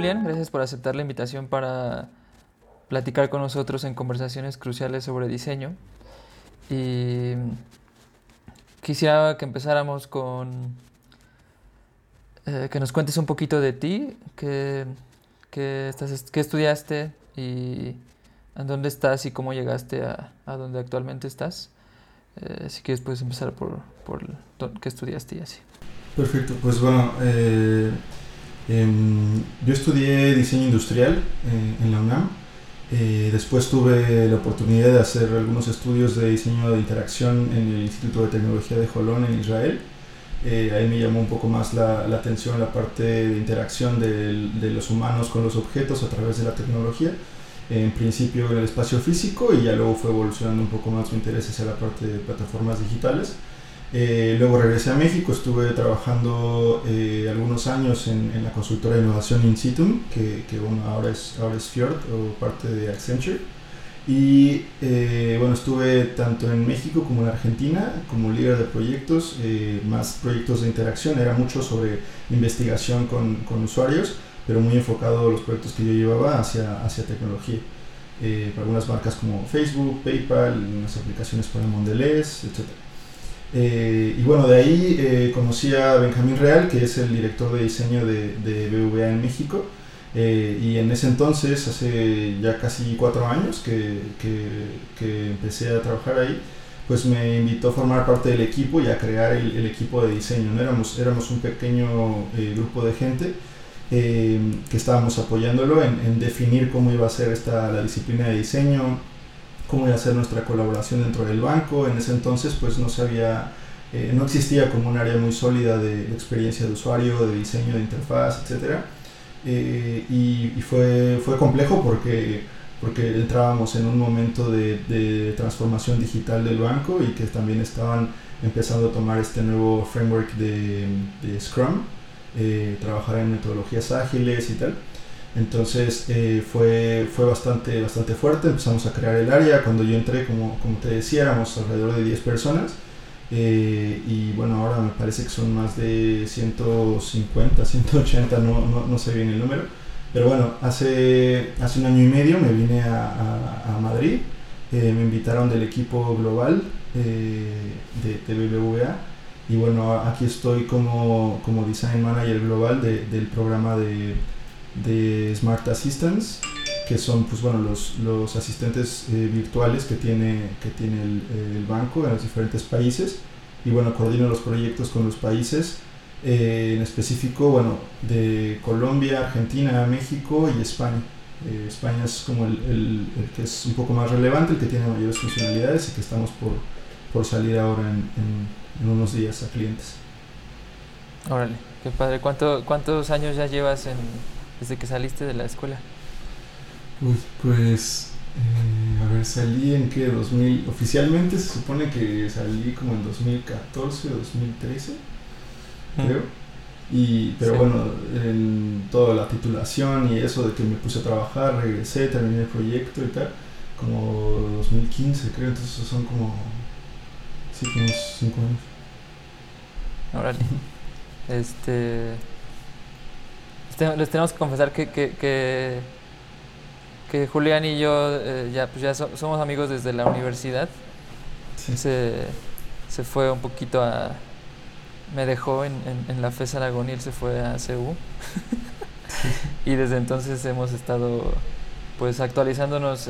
Julián, gracias por aceptar la invitación para platicar con nosotros en conversaciones cruciales sobre diseño. Y quisiera que empezáramos con eh, que nos cuentes un poquito de ti, qué, estás, qué estudiaste y en dónde estás y cómo llegaste a, a donde actualmente estás. Eh, si quieres puedes empezar por, por qué estudiaste y así. Perfecto, pues bueno, eh, em, yo estudié diseño industrial eh, en la UNAM. después tuve la oportunidad de hacer algunos estudios de diseño de interacción en el Instituto de Tecnología de Jolón en Israel. ahí me llamó un poco más la, la atención la parte de interacción de, de los humanos con los objetos a través de la tecnología en principio en el espacio físico y ya luego fue evolucionando un poco más mi interés hacia la parte de plataformas digitales. Eh, luego regresé a México, estuve trabajando eh, algunos años en, en, la consultora de innovación Insitum, que, que bueno, ahora, es, ahora es Fjord o parte de Accenture. Y eh, bueno, estuve tanto en México como en Argentina como líder de proyectos, más proyectos de interacción, era mucho sobre investigación con, con usuarios pero muy enfocado los proyectos que yo llevaba hacia, hacia tecnología. Eh, para algunas marcas como Facebook, PayPal, unas aplicaciones para Mondelez, etc. Eh, y bueno, de ahí eh, conocí a Benjamín Real, que es el director de diseño de, de BVA en México. y en ese entonces, hace ya casi cuatro años que, que, que, empecé a trabajar ahí, pues me invitó a formar parte del equipo y a crear el, el equipo de diseño. ¿no? Éramos, éramos un pequeño grupo de gente eh, que estábamos apoyándolo en, definir cómo iba a ser esta, la disciplina de diseño, cómo iba a ser nuestra colaboración dentro del banco. En ese entonces pues no sabía, eh, no existía como un área muy sólida de, experiencia de usuario, de diseño de interfaz, etc. Eh, y, fue, fue complejo porque, porque entrábamos en un momento de, transformación digital del banco y que también estaban empezando a tomar este nuevo framework de, de Scrum eh, trabajar en metodologías ágiles y tal. Entonces eh, fue, fue bastante, bastante fuerte, empezamos a crear el área, cuando yo entré, como, como te decía, éramos alrededor de 10 personas. Eh, y bueno, ahora me parece que son más de 150, 180, no, no, no, sé bien el número, pero bueno, hace, hace un año y medio me vine a, a, Madrid, me invitaron del equipo global de, de BBVA y bueno, aquí estoy como, como Design Manager Global de, del programa de, de, Smart Assistants, que son pues, bueno, los, los asistentes eh, virtuales que tiene, que tiene el, el, banco en los diferentes países. Y bueno, coordino los proyectos con los países, eh, en específico, bueno, de Colombia, Argentina, México y España. Eh, España es como el, el, el, que es un poco más relevante, el que tiene mayores funcionalidades y que estamos por, por salir ahora en, en en unos días a clientes. Órale, qué padre. ¿Cuánto, ¿Cuántos años ya llevas en, desde que saliste de la escuela? Pues, pues eh, a ver, salí en que 2000, oficialmente se supone que salí como en 2014, 2013, creo. Y, pero bueno, en toda la titulación y eso de que me puse a trabajar, regresé, terminé el proyecto y tal, como 2015 creo, entonces son como, sí, unos 5 años. Órale. Este. Les tenemos que confesar que, que, que, Julián y yo eh, ya, pues ya somos amigos desde la universidad. Se, se, fue un poquito a. Me dejó en, en, la FES Aragón y él se fue a CU. y desde entonces hemos estado pues actualizándonos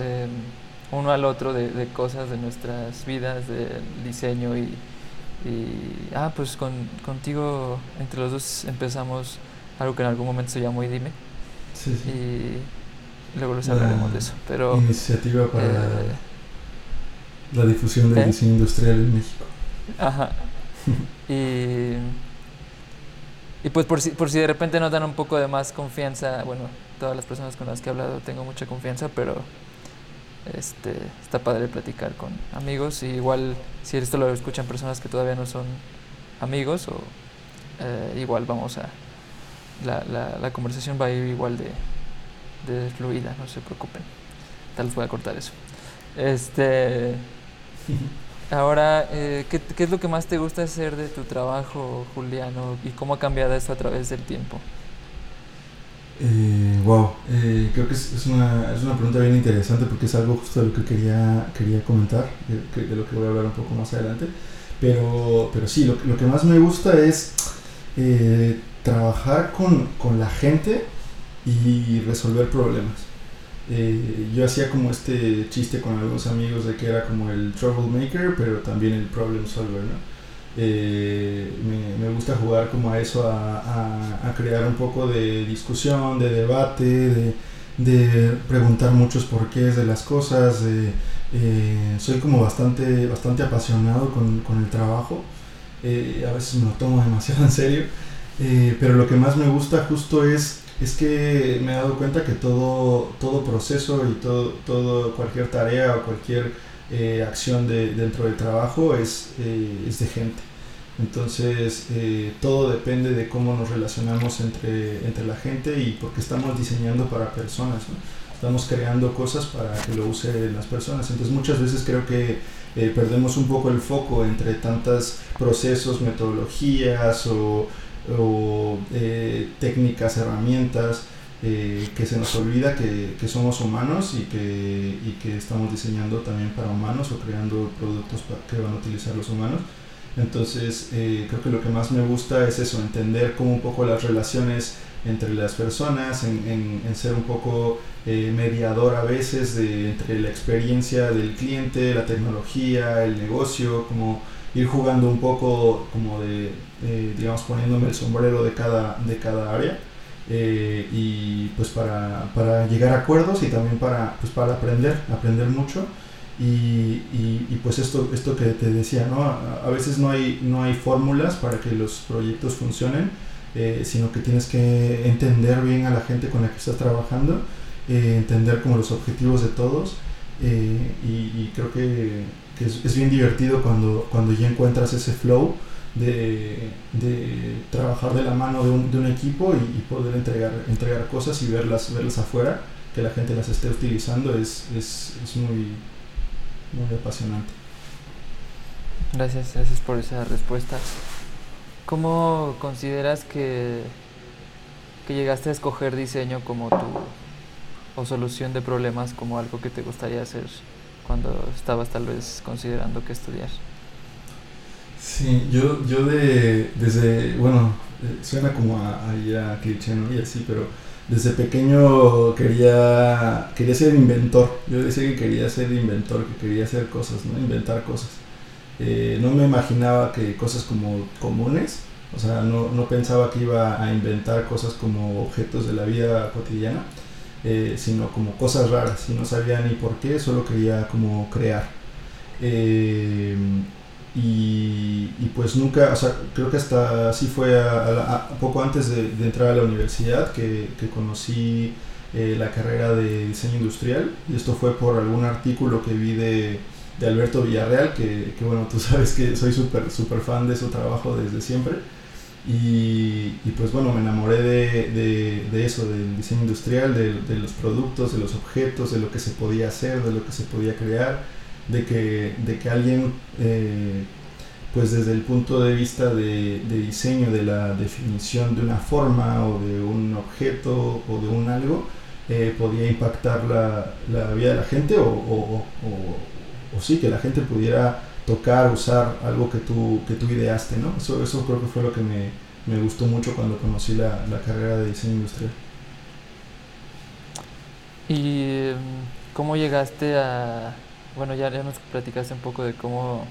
uno al otro de, de, cosas de nuestras vidas, del diseño y, y, ah, pues con, contigo, entre los dos empezamos algo que en algún momento se llamó Dime. Sí, sí. Y luego les hablaremos de eso. Pero, iniciativa para eh, la difusión del ¿eh? diseño industrial en México. Ajá. y, y pues por si, por si de repente nos dan un poco de más confianza, bueno, todas las personas con las que he hablado tengo mucha confianza, pero este, está padre platicar con amigos y igual si esto lo escuchan personas que todavía no son amigos o eh, igual vamos a la, la, la, conversación va a ir igual de, de fluida no se preocupen. Tal vez voy a cortar eso. Este ahora eh, ¿qué, ¿qué, es lo que más te gusta hacer de tu trabajo Juliano y cómo ha cambiado esto a través del tiempo eh, wow, eh, creo que es, una, es una pregunta bien interesante porque es algo justo de lo que quería, quería comentar, de, de lo que voy a hablar un poco más adelante. Pero, pero sí, lo, lo que más me gusta es eh, trabajar con, con, la gente y resolver problemas. Eh, yo hacía como este chiste con algunos amigos de que era como el troublemaker, pero también el problem solver. Eh, me, gusta jugar como a eso, a, crear un poco de discusión, de debate, de, preguntar muchos porqués de las cosas. Eh, soy como bastante, bastante apasionado con, con el trabajo. A veces me lo tomo demasiado en serio. Eh, pero lo que más me gusta justo es, es que me he dado cuenta que todo, todo proceso y todo, todo, cualquier tarea o cualquier eh, acción de, dentro del trabajo es, eh, es de gente. Entonces, eh, todo depende de cómo nos relacionamos entre, entre la gente y porque estamos diseñando para personas. Estamos creando cosas para que lo usen las personas. Entonces, muchas veces creo que perdemos un poco el foco entre tantos procesos, metodologías o, o eh, técnicas, herramientas. Eh, que se nos olvida que, que somos humanos y que, y que, estamos diseñando también para humanos o creando productos que van a utilizar los humanos. Entonces, eh, creo que lo que más me gusta es eso, entender como un poco las relaciones entre las personas, en, en, en ser un poco eh, mediador a veces de, entre la experiencia del cliente, la tecnología, el negocio, como ir jugando un poco como de, eh, digamos, poniéndome el sombrero de cada, de cada área. Eh, y pues para, para, llegar a acuerdos y también para, pues para aprender, aprender mucho. Y, y, y, pues esto, esto que te decía, ¿no? A, a, veces no hay, no hay fórmulas para que los proyectos funcionen, eh, sino que tienes que entender bien a la gente con la que estás trabajando, eh, entender como los objetivos de todos. Eh, y, y, creo que, es, es, bien divertido cuando, cuando ya encuentras ese flow de, de trabajar de la mano de un, de un equipo y, poder entregar, entregar cosas y verlas, verlas afuera, que la gente las esté utilizando, es, es, es muy, muy apasionante. Gracias, gracias por esa respuesta. ¿Cómo consideras que, que llegaste a escoger diseño como tu o solución de problemas como algo que te gustaría hacer cuando estabas tal vez considerando qué estudiar? Sí, yo, yo de, desde, bueno, suena como a, a cliché, ¿no? Y así, pero desde pequeño quería, quería ser inventor. Yo decía que quería ser inventor, que quería hacer cosas, ¿no? Inventar cosas. Eh, no me imaginaba que cosas como comunes, o sea, no, no, pensaba que iba a inventar cosas como objetos de la vida cotidiana, eh, sino como cosas raras. Y no sabía ni por qué, solo quería como crear. Eh, y, pues nunca, o sea, creo que hasta así fue poco antes de, entrar a la universidad que, conocí eh, la carrera de diseño industrial y esto fue por algún artículo que vi de, Alberto Villarreal, que, que, bueno, tú sabes que soy súper super fan de su trabajo desde siempre y, y pues bueno, me enamoré de, de, de eso, del diseño industrial, de, de los productos, de los objetos, de lo que se podía hacer, de lo que se podía crear de que, que alguien, eh, pues desde el punto de vista de, de, diseño, de la definición de una forma o de un objeto o de un algo, eh, podía impactar la, la, vida de la gente o, o, o, o, sí, que la gente pudiera tocar, usar algo que tú, que tú ideaste, ¿no? Eso, eso creo que fue lo que me, me gustó mucho cuando conocí la, la carrera de diseño industrial. ¿Y cómo llegaste a, bueno, ya, ya nos platicaste un poco de cómo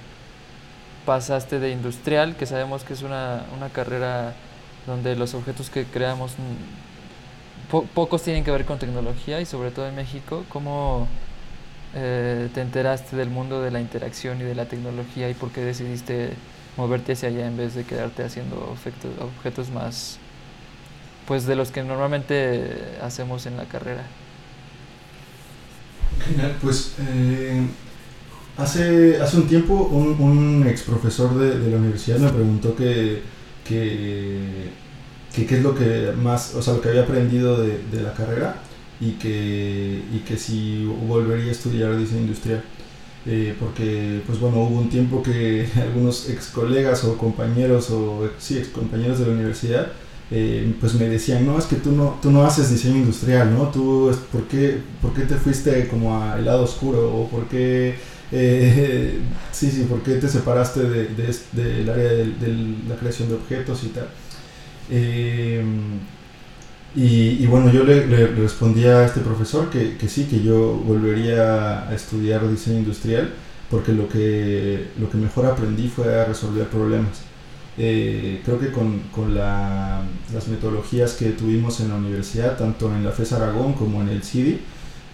pasaste de industrial, que sabemos que es una, una carrera donde los objetos que creamos po pocos tienen que ver con tecnología y sobre todo en México, ¿cómo eh, te enteraste del mundo de la interacción y de la tecnología y por qué decidiste moverte hacia allá en vez de quedarte haciendo objetos, más, pues de los que normalmente hacemos en la carrera? Genial, pues eh, hace, hace un tiempo un, ex profesor de, la universidad me preguntó que, que, qué es lo que más, o sea, lo que había aprendido de la carrera y que, y que si volvería a estudiar diseño industrial. Eh, porque, pues bueno, hubo un tiempo que algunos ex colegas o compañeros o sí, ex compañeros de la universidad eh, pues me decían, no, es que tú no, tú no haces diseño industrial, ¿no? Tú, ¿por qué, ¿por qué te fuiste como al lado oscuro? ¿O por qué, eh, sí, sí, por qué te separaste del de, área de, la creación de objetos y tal? Eh, y, bueno, yo le, le, respondí a este profesor que, que, sí, que yo volvería a estudiar diseño industrial porque lo que, lo que mejor aprendí fue a resolver problemas. Eh, creo que con, con la, las metodologías que tuvimos en la universidad, tanto en la FES Aragón como en el CIDI,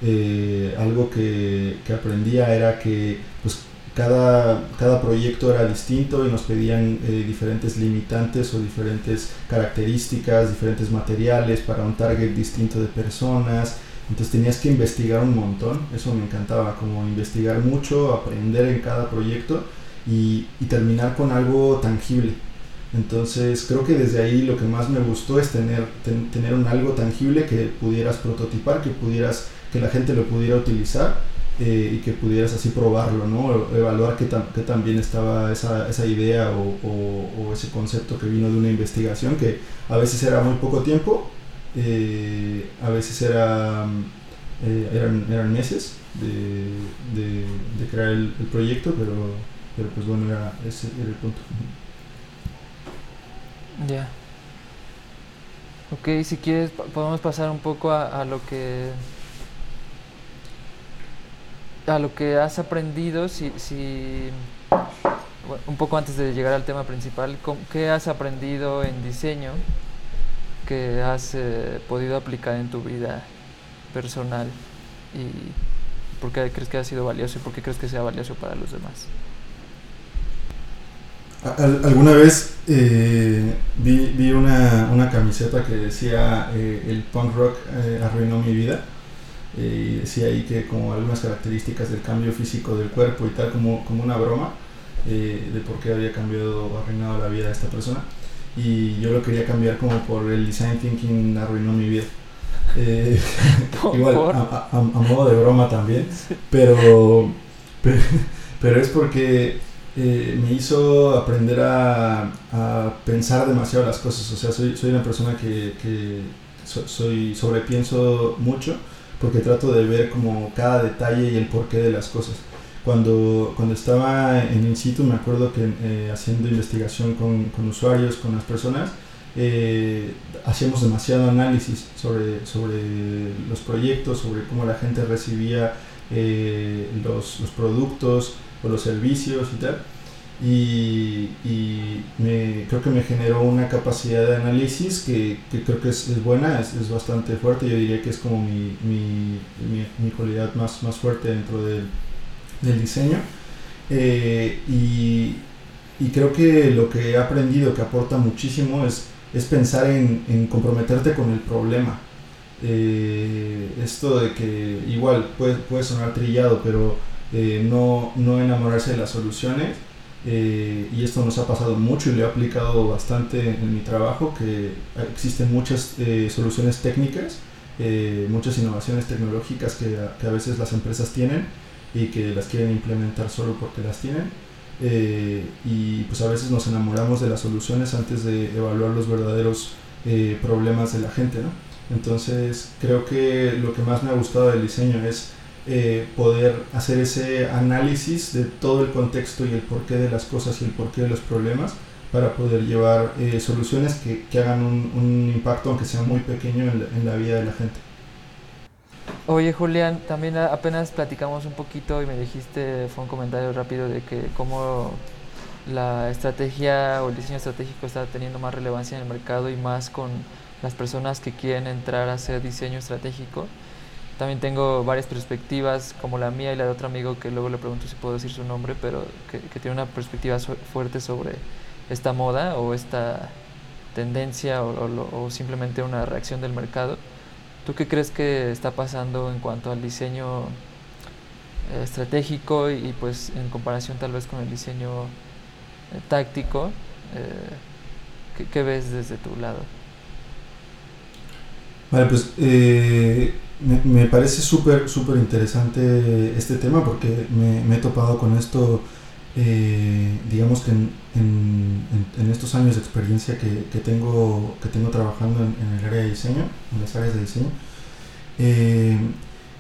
eh, algo que, que, aprendía era que pues, cada, cada proyecto era distinto y nos pedían eh, diferentes limitantes o diferentes características, diferentes materiales para un target distinto de personas. Entonces tenías que investigar un montón, eso me encantaba, como investigar mucho, aprender en cada proyecto y, y terminar con algo tangible. Entonces creo que desde ahí lo que más me gustó es tener, tener un algo tangible que pudieras prototipar, que pudieras, que la gente lo pudiera utilizar eh, y que pudieras así probarlo, ¿no? Evaluar qué, tan, qué tan estaba esa, idea o, ese concepto que vino de una investigación que a veces era muy poco tiempo, eh, a veces era, eh, eran, meses de, crear el, proyecto, pero, pero pues bueno, era, ese era el punto. Ya. Ok, si quieres podemos pasar un poco a, lo que a lo que has aprendido, si, si un poco antes de llegar al tema principal, ¿qué has aprendido en diseño que has eh, podido aplicar en tu vida personal y por qué crees que ha sido valioso y por qué crees que sea valioso para los demás? alguna vez eh, vi, vi una, una, camiseta que decía eh, el punk rock eh, arruinó mi vida y decía ahí que como algunas características del cambio físico del cuerpo y tal como, como una broma de por qué había cambiado o arruinado la vida de esta persona. Y yo lo quería cambiar como por el design thinking arruinó mi vida. Igual a, a, a, modo de broma también pero, pero, pero es porque eh, me hizo aprender a, pensar demasiado las cosas. O sea, soy, soy una persona que, que soy sobrepienso mucho porque trato de ver como cada detalle y el porqué de las cosas. Cuando, cuando estaba en in situ me acuerdo que eh, haciendo investigación con, usuarios, con las personas, eh, hacíamos demasiado análisis sobre, sobre los proyectos, sobre cómo la gente recibía los, los productos, los servicios y tal. Y, y me, creo que me generó una capacidad de análisis que, que creo que es, es buena, es, es, bastante fuerte, yo diría que es como mi, mi, mi, cualidad más, más fuerte dentro del, del diseño. Eh, y, y, creo que lo que he aprendido que aporta muchísimo es, es pensar en, en comprometerte con el problema. Eh, esto de que igual puede, puede sonar trillado, pero eh, no, no enamorarse de las soluciones. Eh, y esto nos ha pasado mucho y lo he aplicado bastante en mi trabajo, que existen muchas eh, soluciones técnicas, muchas innovaciones tecnológicas que a, que a, veces las empresas tienen y que las quieren implementar solo porque las tienen. y pues a veces nos enamoramos de las soluciones antes de evaluar los verdaderos problemas de la gente. ¿no? Entonces creo que lo que más me ha gustado del diseño es eh, poder hacer ese análisis de todo el contexto y el porqué de las cosas y el porqué de los problemas para poder llevar eh, soluciones que, que hagan un, un, impacto, aunque sea muy pequeño, en la, en la, vida de la gente. Oye Julián, también apenas platicamos un poquito y me dijiste, fue un comentario rápido de que cómo la estrategia o el diseño estratégico está teniendo más relevancia en el mercado y más con las personas que quieren entrar a hacer diseño estratégico. También tengo varias perspectivas, como la mía y la de otro amigo, que luego le pregunto si puedo decir su nombre, pero que, que tiene una perspectiva fuerte sobre esta moda o esta tendencia o, o, o, simplemente una reacción del mercado. ¿Tú qué crees que está pasando en cuanto al diseño eh, estratégico y, y, pues en comparación tal vez con el diseño eh, táctico? Eh, ¿qué, ¿qué, ves desde tu lado? Vale, pues eh, me, parece súper, súper interesante este tema porque me, me, he topado con esto eh, digamos que en, en, estos años de experiencia que, que, tengo, que tengo trabajando en, el área de diseño, en las áreas de diseño, eh,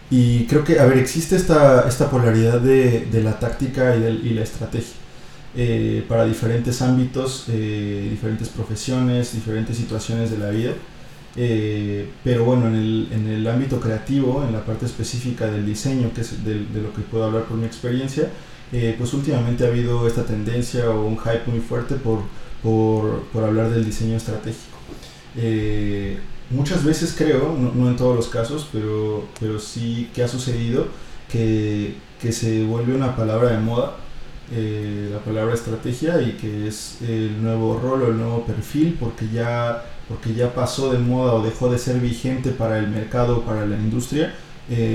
y creo que, a ver, existe esta, esta polaridad de, de la táctica y, y la estrategia. Eh, para diferentes ámbitos, diferentes profesiones, diferentes situaciones de la vida. Pero bueno, en el, en el, ámbito creativo, en la parte específica del diseño, que es de, de, lo que puedo hablar por mi experiencia, eh, pues últimamente ha habido esta tendencia o un hype muy fuerte por, por, por hablar del diseño estratégico. Eh, muchas veces creo, no, en todos los casos, pero, pero sí que ha sucedido que, que se vuelve una palabra de moda, eh, la palabra estrategia, y que es el nuevo rol o el nuevo perfil, porque ya, porque ya pasó de moda o dejó de ser vigente para el mercado, para la industria,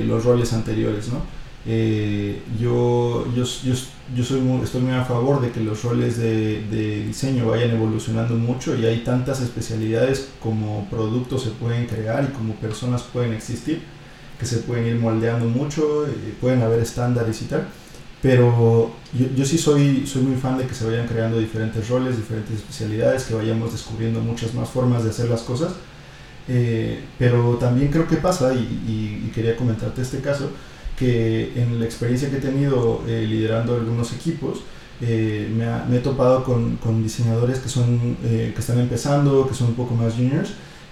los roles anteriores, ¿no? Eh, yo, yo, yo, yo, soy muy, estoy muy a favor de que los roles de, de, diseño vayan evolucionando mucho y hay tantas especialidades como productos se pueden crear y como personas pueden existir que se pueden ir moldeando mucho, eh, pueden haber estándares y tal. Pero yo, yo, sí soy, soy muy fan de que se vayan creando diferentes roles, diferentes especialidades, que vayamos descubriendo muchas más formas de hacer las cosas. Eh, pero también creo que pasa, y, y, y quería comentarte este caso, que en la experiencia que he tenido eh, liderando algunos equipos, eh, me, he topado con, con diseñadores que, son, eh, que están empezando, que son un poco más juniors,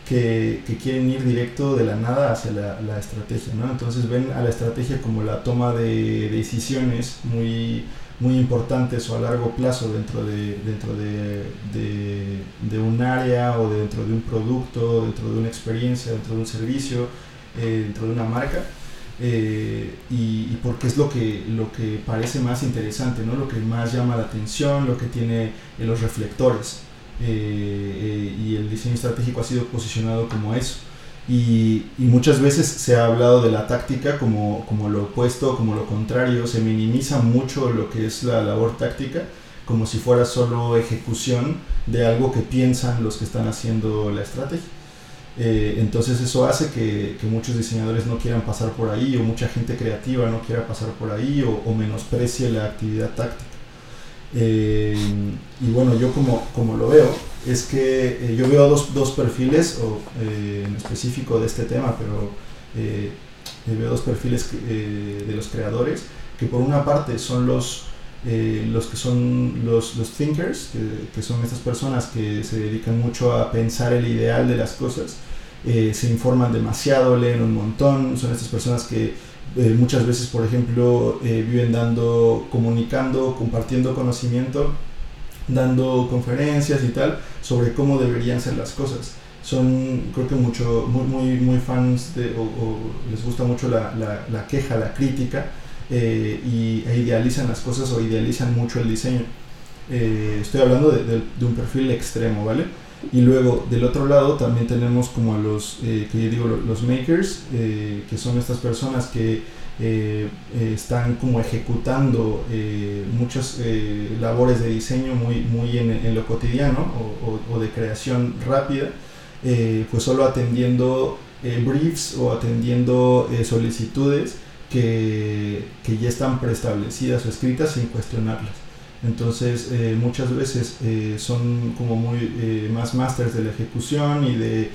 que, quieren ir directo de la nada hacia la, estrategia. ¿no? Entonces ven a la estrategia como la toma de, decisiones muy, muy importantes o a largo plazo dentro de, dentro de, un área o dentro de un producto, dentro de una experiencia, dentro de un servicio, dentro de una marca eh, y, porque es lo que, lo que parece más interesante, ¿no? lo que más llama la atención, lo que tiene eh, los reflectores. Eh, y el diseño estratégico ha sido posicionado como eso. Y, y, muchas veces se ha hablado de la táctica como, como lo opuesto, como lo contrario, se minimiza mucho lo que es la labor táctica como si fuera solo ejecución de algo que piensan los que están haciendo la estrategia. Eh, entonces eso hace que, que, muchos diseñadores no quieran pasar por ahí o mucha gente creativa no quiera pasar por ahí o, o menosprecie la actividad táctica. Eh, y bueno, yo como, como lo veo, es que eh, yo veo dos, dos perfiles o, en específico de este tema, pero veo dos perfiles de los creadores, que por una parte son los, los que son los, los thinkers, que, que, son estas personas que se dedican mucho a pensar el ideal de las cosas eh, se informan demasiado, leen un montón, son estas personas que eh, muchas veces, por ejemplo, eh, viven dando, comunicando, compartiendo conocimiento, dando conferencias y tal sobre cómo deberían ser las cosas. Son, creo que mucho, muy, muy, muy fans de, o, les gusta mucho la, la, queja, la crítica, y, e idealizan las cosas o idealizan mucho el diseño. estoy hablando de, de un perfil extremo, ¿vale? Y luego del otro lado también tenemos como a los, eh, que yo digo, los makers, eh, que son estas personas que eh, están como ejecutando muchas labores de diseño muy, muy en, lo cotidiano o, o, de creación rápida, pues solo atendiendo briefs o atendiendo solicitudes que, que ya están preestablecidas o escritas sin cuestionarlas. Entonces eh, muchas veces eh, son como muy eh, más masters de la ejecución y de,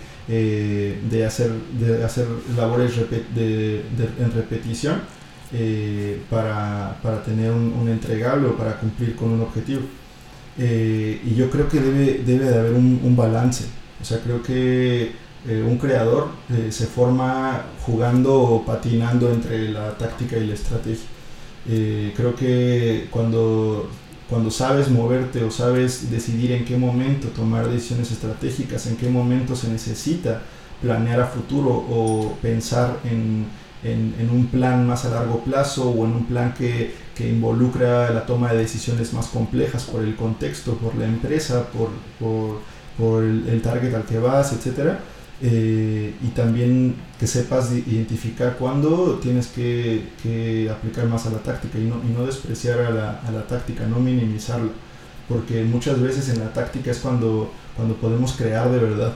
de, hacer, de hacer labores de, en repetición para, para, tener un, un, entregable o para cumplir con un objetivo. y yo creo que debe, debe de haber un, un balance. O sea, creo que un creador se forma jugando o patinando entre la táctica y la estrategia. creo que cuando cuando sabes moverte o sabes decidir en qué momento tomar decisiones estratégicas, en qué momento se necesita planear a futuro o pensar en, en, un plan más a largo plazo o en un plan que, que, involucra la toma de decisiones más complejas por el contexto, por la empresa, por, por, por el, el, target al que vas, etcétera eh, y también que sepas identificar cuándo tienes que, aplicar más a la táctica y no, y no despreciar a la, a la, táctica, no minimizarla, porque muchas veces en la táctica es cuando, cuando podemos crear de verdad.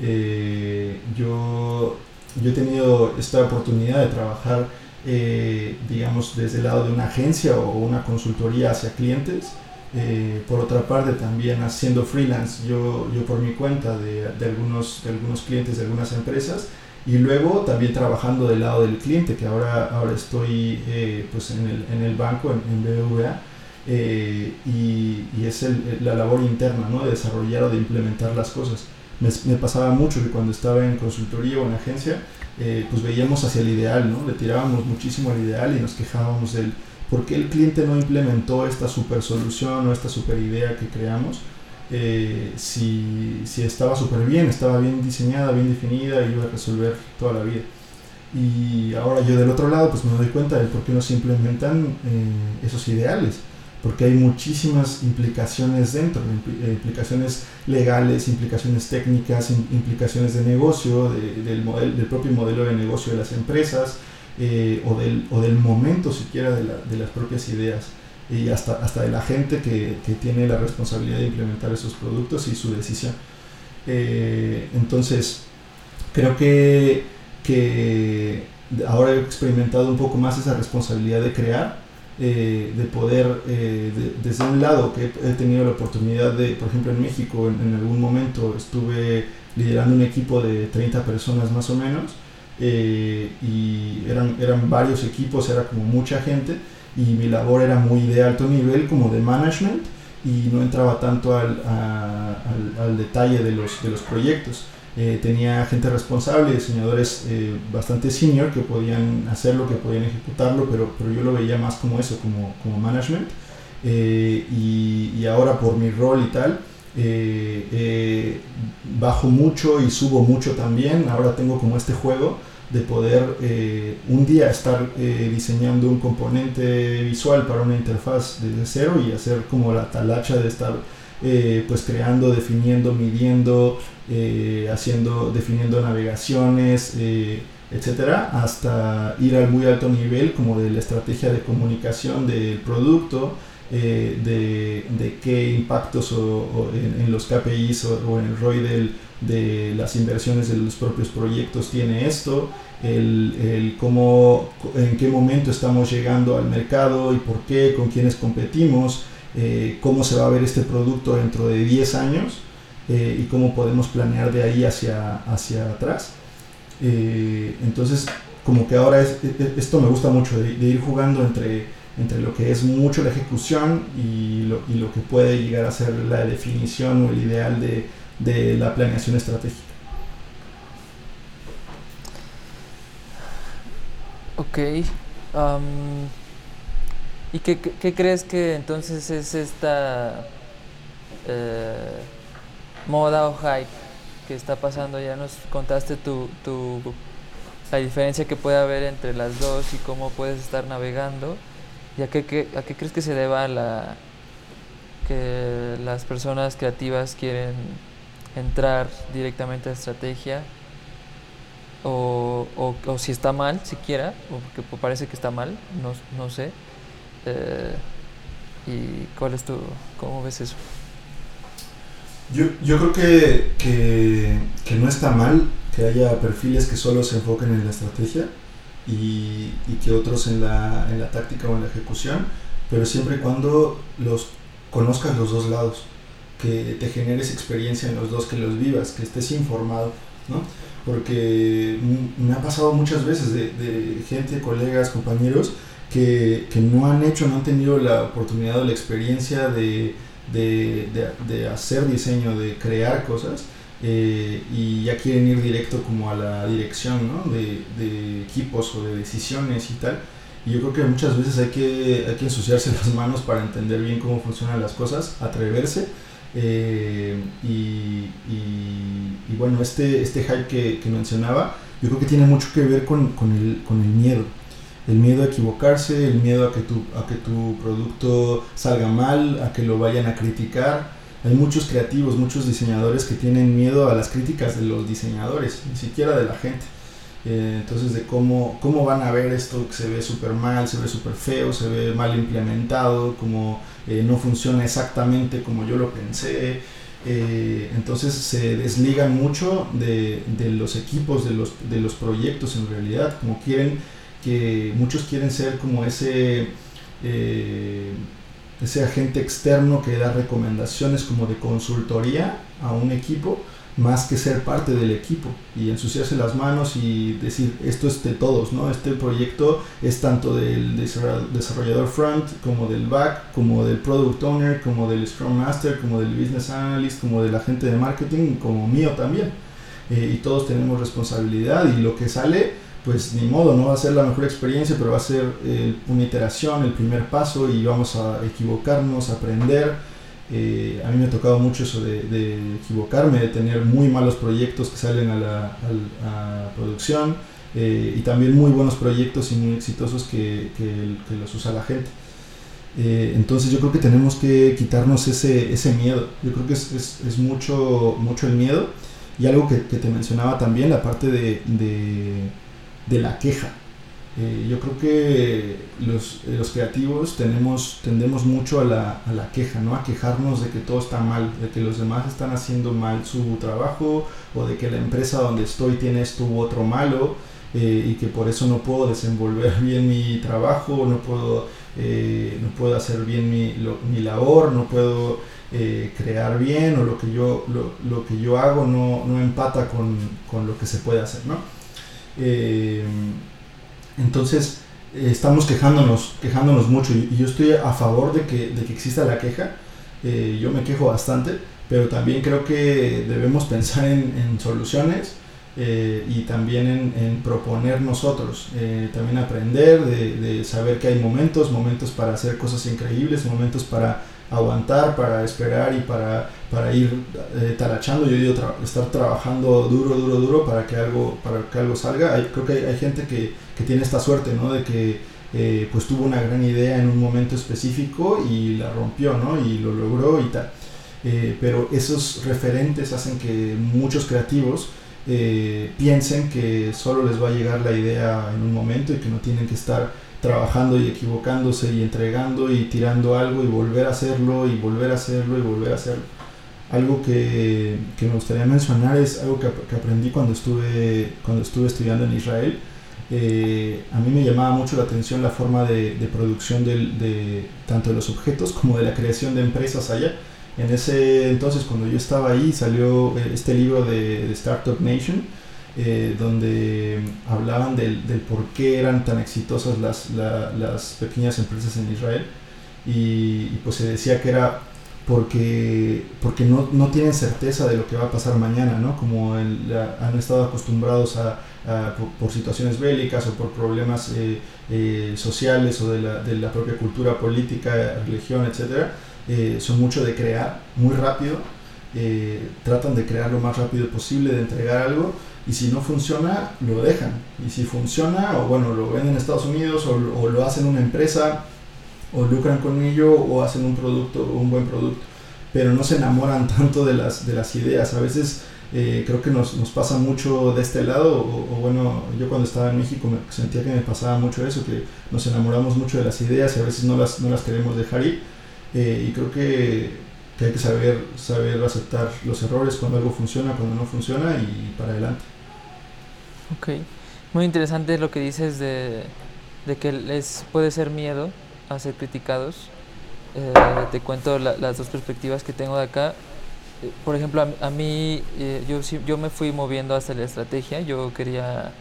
Eh, yo, yo he tenido esta oportunidad de trabajar eh, digamos, desde el lado de una agencia o una consultoría hacia clientes. Eh, por otra parte, también haciendo freelance, yo, yo por mi cuenta de, de, algunos, de algunos clientes de algunas empresas, y luego también trabajando del lado del cliente, que ahora, ahora estoy eh, pues en, el, en el banco, en, en BBVA, y, y, es el, la labor interna, ¿no? de desarrollar o de implementar las cosas. Me, me, pasaba mucho que cuando estaba en consultoría o en agencia, eh, pues veíamos hacia el ideal, ¿no? Le tirábamos muchísimo al ideal y nos quejábamos del por qué el cliente no implementó esta super solución o esta super idea que creamos. Eh, si, si, estaba súper bien, estaba bien diseñada, bien definida y iba a resolver toda la vida. Y ahora yo del otro lado pues me doy cuenta de por qué no se implementan eh, esos ideales porque hay muchísimas implicaciones dentro, eh, implicaciones legales, implicaciones técnicas, implicaciones de negocio, del, propio modelo de negocio de las empresas eh, o, del, o, del, momento siquiera de, la, de, las propias ideas y hasta, hasta de la gente que, que, tiene la responsabilidad de implementar esos productos y su decisión. Eh, entonces, creo que, que ahora he experimentado un poco más esa responsabilidad de crear eh, de poder, eh, desde un lado que he tenido la oportunidad de, por ejemplo en México en, algún momento estuve liderando un equipo de 30 personas más o menos eh, y eran, eran varios equipos, era como mucha gente y mi labor era muy de alto nivel como de management y no entraba tanto al, al, al detalle de los, de los proyectos. Eh, tenía gente responsable, diseñadores eh, bastante senior que podían hacerlo, que podían ejecutarlo, pero, pero yo lo veía más como eso, como, como management. Eh, y, y, ahora por mi rol y tal, bajo mucho y subo mucho también. Ahora tengo como este juego de poder un día estar diseñando un componente visual para una interfaz desde cero y hacer como la talacha de estar pues creando, definiendo, midiendo, eh, haciendo, definiendo navegaciones, eh, etcétera, hasta ir al muy alto nivel como de la estrategia de comunicación del producto, eh, de, de, qué impactos o, en, los KPIs o, en el ROI del, de las inversiones de los propios proyectos tiene esto, el, el, cómo, en qué momento estamos llegando al mercado y por qué, con quiénes competimos, cómo se va a ver este producto dentro de 10 años eh, y cómo podemos planear de ahí hacia, hacia atrás. Eh, entonces, como que ahora es, e, e, esto me gusta mucho, de, ir jugando entre, entre lo que es mucho la ejecución y lo, y lo que puede llegar a ser la definición o el ideal de, de la planeación estratégica. Ok. ¿Y qué, qué, crees que entonces es esta... Eh, moda o hype que está pasando. Ya nos contaste tu, tu, la diferencia que puede haber entre las dos y cómo puedes estar navegando. ¿Y a qué, a qué crees que se deba la, que las personas creativas quieren entrar directamente a estrategia? O, o, si está mal siquiera, o porque parece que está mal, no, no sé. Eh, ¿Y cuál es tu, cómo ves eso? Yo, yo creo que, que, que, no está mal que haya perfiles que solo se enfoquen en la estrategia y, y, que otros en la, en la táctica o en la ejecución, pero siempre y cuando los conozcas los dos lados, que te generes experiencia en los dos, que los vivas, que estés informado, ¿no? Porque me ha pasado muchas veces de, de gente, colegas, compañeros, que, que, no han hecho, no han tenido la oportunidad o la experiencia de, de, de, hacer diseño, de crear cosas, eh, y ya quieren ir directo como a la dirección ¿no? de, de, equipos o de decisiones y tal. Y yo creo que muchas veces hay que, hay que ensuciarse las manos para entender bien cómo funcionan las cosas, atreverse. Eh, y, y, bueno, este, este hype que, que, mencionaba, yo creo que tiene mucho que ver con, con, el, con el miedo el miedo a equivocarse, el miedo a que, tu, a que tu producto salga mal, a que lo vayan a criticar. Hay muchos creativos, muchos diseñadores que tienen miedo a las críticas de los diseñadores, ni siquiera de la gente. Eh, entonces, de cómo, cómo van a ver esto que se ve súper mal, se ve súper feo, se ve mal implementado, como eh, no funciona exactamente como yo lo pensé. Eh, entonces se desligan mucho de, de, los equipos, de los, de los proyectos en realidad, como quieren que muchos quieren ser como ese, ese agente externo que da recomendaciones como de consultoría a un equipo, más que ser parte del equipo y ensuciarse las manos y decir esto es de todos, ¿no? Este proyecto es tanto del desarrollador front como del back, como del product owner, como del scrum master, como del business analyst, como del agente de marketing, como mío también. Eh, y todos tenemos responsabilidad y lo que sale, pues ni modo, no va a ser la mejor experiencia, pero va a ser eh, una iteración, el primer paso y vamos a equivocarnos, aprender eh, a mí me ha tocado mucho eso de, equivocarme, de tener muy malos proyectos que salen a la producción eh, y también muy buenos proyectos y muy exitosos que, los usa la gente. Eh, entonces yo creo que tenemos que quitarnos ese, ese miedo. Yo creo que es, es, mucho, mucho el miedo y algo que, te mencionaba también, la parte de, de la queja. Eh, yo creo que los, eh, los, creativos tenemos, tendemos mucho a la, a la, queja, ¿no? A quejarnos de que todo está mal, de que los demás están haciendo mal su trabajo o de que la empresa donde estoy tiene esto u otro malo eh, y que por eso no puedo desenvolver bien mi trabajo, no puedo, no puedo hacer bien mi, mi labor, no puedo crear bien o lo que yo, lo, lo que yo hago no, no empata con, con, lo que se puede hacer, ¿no? Entonces, eh, estamos quejándonos, quejándonos mucho y, yo estoy a favor de que, de que exista la queja. Eh, yo me quejo bastante, pero también creo que debemos pensar en, soluciones eh, y también en, proponer nosotros, también aprender de, de, saber que hay momentos, momentos para hacer cosas increíbles, momentos para aguantar, para esperar y para, para ir eh, talachando. Yo digo estar trabajando duro, duro, duro para que algo, para que algo salga. Creo que hay, gente que, que, tiene esta suerte, ¿no? De que eh, pues tuvo una gran idea en un momento específico y la rompió, ¿no? Y lo logró y tal. Eh, pero esos referentes hacen que muchos creativos piensen que solo les va a llegar la idea en un momento y que no tienen que estar trabajando y equivocándose y entregando y tirando algo y volver a hacerlo y volver a hacerlo y volver a hacerlo. Algo que, que me gustaría mencionar es algo que, que, aprendí cuando estuve, cuando estuve estudiando en Israel. Eh, a mí me llamaba mucho la atención la forma de, producción de tanto de los objetos como de la creación de empresas allá. En ese entonces, cuando yo estaba ahí, salió eh, este libro de, de Startup Nation, eh, donde hablaban del, por qué eran tan exitosas las, las pequeñas empresas en Israel y, pues se decía que era porque, porque no, no, tienen certeza de lo que va a pasar mañana, ¿no? Como han estado acostumbrados a, por, situaciones bélicas o por problemas eh, eh, sociales o de la, de la, propia cultura política, religión, etc. son mucho de crear muy rápido, tratan de crear lo más rápido posible, de entregar algo y si no funciona, lo dejan. Y si funciona, o bueno, lo venden en Estados Unidos, o, lo hacen una empresa, o lucran con ello, o hacen un producto, un buen producto. Pero no se enamoran tanto de las, de las ideas. A veces eh, creo que nos, nos, pasa mucho de este lado, o, bueno, yo cuando estaba en México me sentía que me pasaba mucho eso, que nos enamoramos mucho de las ideas y a veces no las, no las queremos dejar ir. Eh, y creo que que hay que saber, saber aceptar los errores cuando algo funciona, cuando no funciona y para adelante. Ok, muy interesante lo que dices de, de que les puede ser miedo a ser criticados. Eh, te cuento las dos perspectivas que tengo de acá. Eh, por ejemplo, a, mí, eh, yo, yo me fui moviendo hacia la estrategia. Yo quería,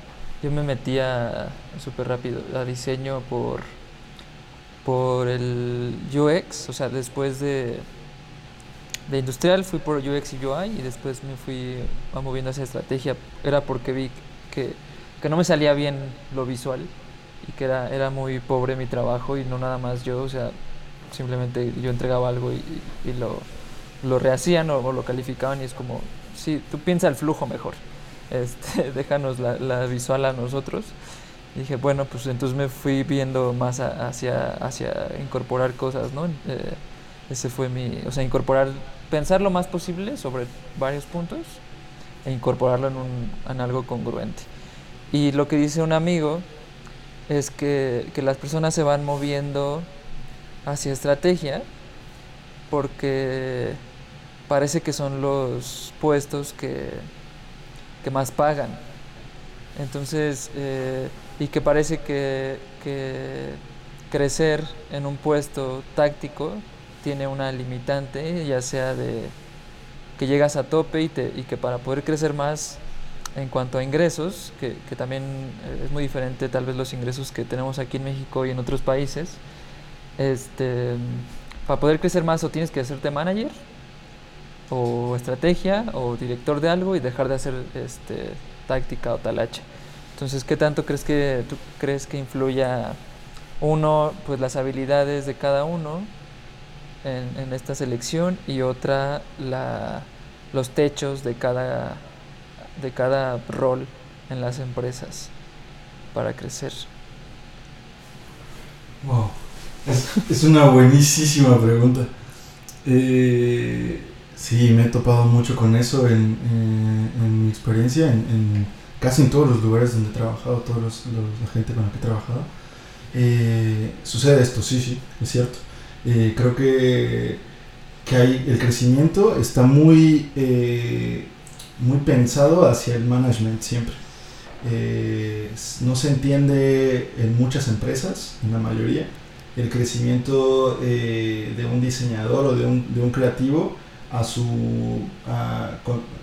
yo me metía súper rápido a diseño por, por el UX, o sea, después de, de industrial fui por UX y UI y después me fui moviendo hacia estrategia. Era porque vi que, que, no me salía bien lo visual y que era, era muy pobre mi trabajo y no nada más yo, o sea, simplemente yo entregaba algo y, y lo, lo, rehacían o, lo calificaban y es como, sí, tú piensa el flujo mejor, este, déjanos la, la visual a nosotros. Y dije, bueno, pues entonces me fui viendo más hacia, hacia incorporar cosas, ¿no? Eh, ese fue mi, o sea, incorporar, pensar lo más posible sobre varios puntos e incorporarlo en, un, en algo congruente. Y lo que dice un amigo es que, que las personas se van moviendo hacia estrategia porque parece que son los puestos que, que más pagan. Entonces, eh, y que parece que, crecer en un puesto táctico tiene una limitante, ya sea de que llegas a tope y, que para poder crecer más en cuanto a ingresos, que, que, también es muy diferente tal vez los ingresos que tenemos aquí en México y en otros países, este, para poder crecer más o tienes que hacerte manager o estrategia o director de algo y dejar de hacer este, táctica o talacha. Entonces, ¿qué tanto crees que crees que influya uno, pues las habilidades de cada uno en, esta selección y otra la, los techos de cada, de cada rol en las empresas para crecer? Wow, es, una buenísima pregunta. Eh, Sí, me he topado mucho con eso en, mi experiencia, en, casi en todos los lugares donde he trabajado, toda la gente con la que he trabajado. Eh, sucede esto, sí, sí, es cierto. Eh, creo que, que hay, el crecimiento está muy, eh, muy pensado hacia el management siempre. no se entiende en muchas empresas, en la mayoría, el crecimiento de un diseñador o de un, de un creativo a su,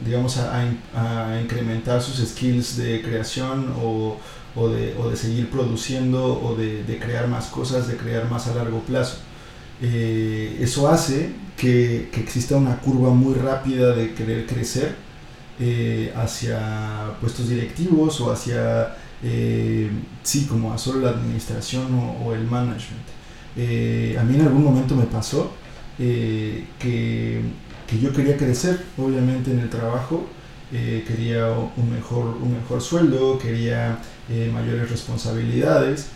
digamos, a, incrementar sus skills de creación o, o, de, o de, seguir produciendo o de, crear más cosas, de crear más a largo plazo. Eh, eso hace que, exista una curva muy rápida de querer crecer eh, hacia puestos directivos o hacia, eh, sí, como a solo la administración o, el management. a mí en algún momento me pasó que que yo quería crecer, obviamente, en el trabajo, eh, quería un mejor, un mejor sueldo, quería eh, mayores responsabilidades,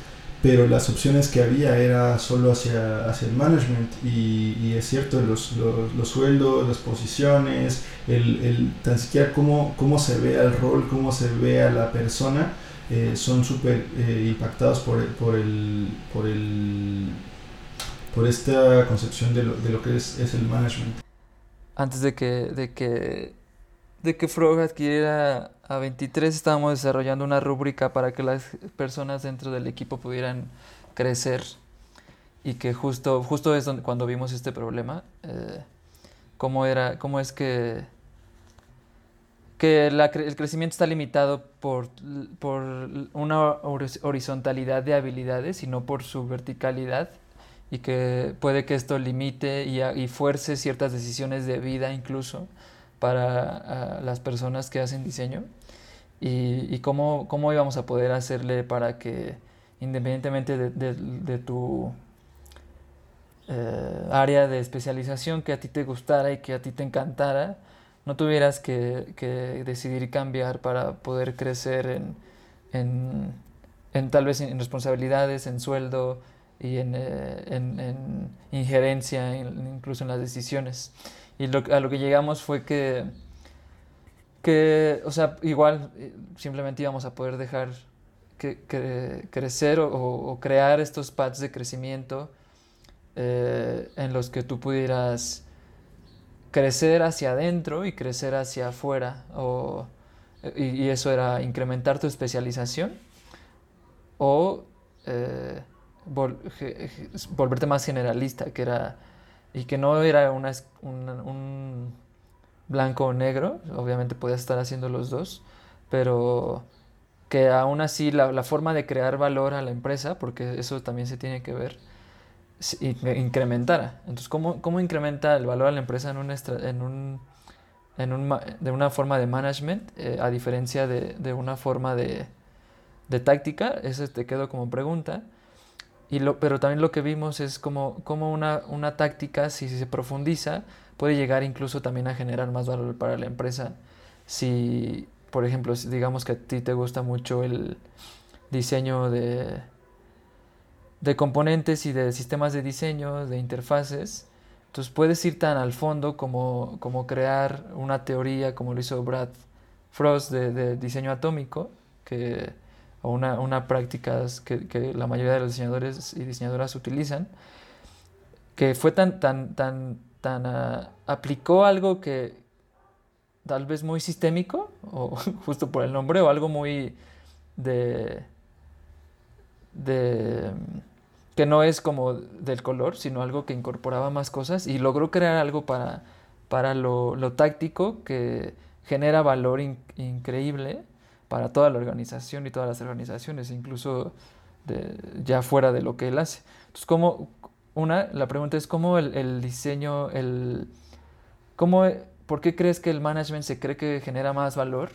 pero las opciones que había era solo hacia, hacia el management. Y, es cierto, los, los, sueldos, las posiciones, el, el, tan siquiera cómo, cómo se ve el rol, cómo se ve a la persona, eh, son súper impactados por, por, el, por, el, por esta concepción de lo, de lo que es, es el management. Antes de que, de que, de que Frog adquiriera a 23, estábamos desarrollando una rúbrica para que las personas dentro del equipo pudieran crecer y que justo, justo es donde, cuando vimos este problema, eh, cómo, era, cómo es que, que el crecimiento está limitado por, por una horizontalidad de habilidades y no por su verticalidad y que puede que esto limite y, y fuerce ciertas decisiones de vida incluso para las personas que hacen diseño y, cómo, cómo, íbamos a poder hacerle para que independientemente de, tu eh, área de especialización que a ti te gustara y que a ti te encantara, no tuvieras que, que decidir cambiar para poder crecer en, en, en tal vez en responsabilidades, en sueldo, y en, eh, en, en injerencia incluso en las decisiones. Y a lo que llegamos fue que, que, o sea, igual eh, simplemente íbamos a poder dejar que, crecer o, crear estos pads de crecimiento eh, en los que tú pudieras crecer hacia adentro y crecer hacia afuera. O, y, y, eso era incrementar tu especialización o volverte más generalista, que era, y que no era una, un, blanco o negro, obviamente podías estar haciendo los dos, pero que aún así la, la, forma de crear valor a la empresa, porque eso también se tiene que ver, incrementara. Entonces, ¿cómo, cómo incrementa el valor a la empresa en en un, en un de una forma de management, eh, a diferencia de, de una forma de, de táctica? Eso te quedo como pregunta. Y lo, pero también lo que vimos es como, como una, una táctica, si se profundiza, puede llegar incluso también a generar más valor para la empresa. Si, por ejemplo, digamos que a ti te gusta mucho el diseño de, de componentes y de sistemas de diseño, de interfaces, entonces puedes ir tan al fondo como, como crear una teoría como lo hizo Brad Frost de, de diseño atómico, que o una, una práctica que, la mayoría de los diseñadores y diseñadoras utilizan, que fue tan, tan, tan, tan, uh, aplicó algo que tal vez muy sistémico, o justo por el nombre, o algo muy, de, de que no es como del color, sino algo que incorporaba más cosas y logró crear algo para, para lo, táctico que genera valor increíble para toda la organización y todas las organizaciones, incluso ya fuera de lo que él hace. Entonces, ¿cómo, una, la pregunta es cómo el, diseño, el, cómo, ¿por qué crees que el management se cree que genera más valor?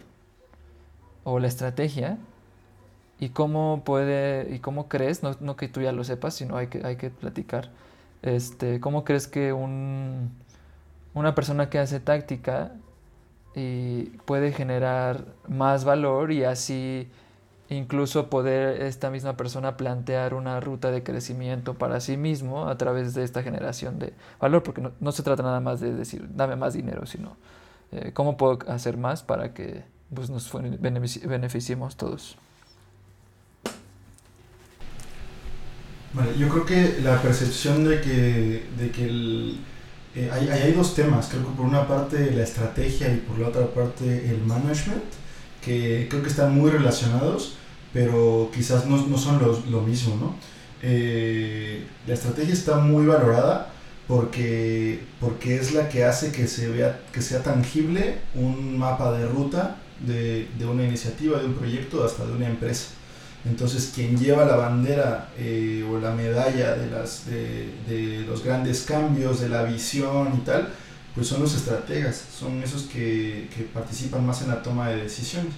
O la estrategia. ¿Y cómo puede, y cómo crees, no, no que tú ya lo sepas, sino hay que, hay que platicar, este, cómo crees que un, una persona que hace táctica y puede generar más valor y así incluso poder esta misma persona plantear una ruta de crecimiento para sí mismo a través de esta generación de valor, porque no, se trata nada más de decir, dame más dinero, sino eh, cómo puedo hacer más para que pues, nos beneficiemos todos. Yo creo que la percepción de que, de que el, eh, hay, hay, dos temas, creo que por una parte la estrategia y por la otra parte el management, que creo que están muy relacionados pero quizás no, no son lo mismo, ¿no? Eh, la estrategia está muy valorada porque, porque es la que hace que, se vea, que sea tangible un mapa de ruta de, de una iniciativa, de un proyecto, hasta de una empresa. Entonces, quien lleva la bandera eh, o la medalla de, las, de, los grandes cambios, de la visión y tal, pues son los estrategas, son esos que, que participan más en la toma de decisiones.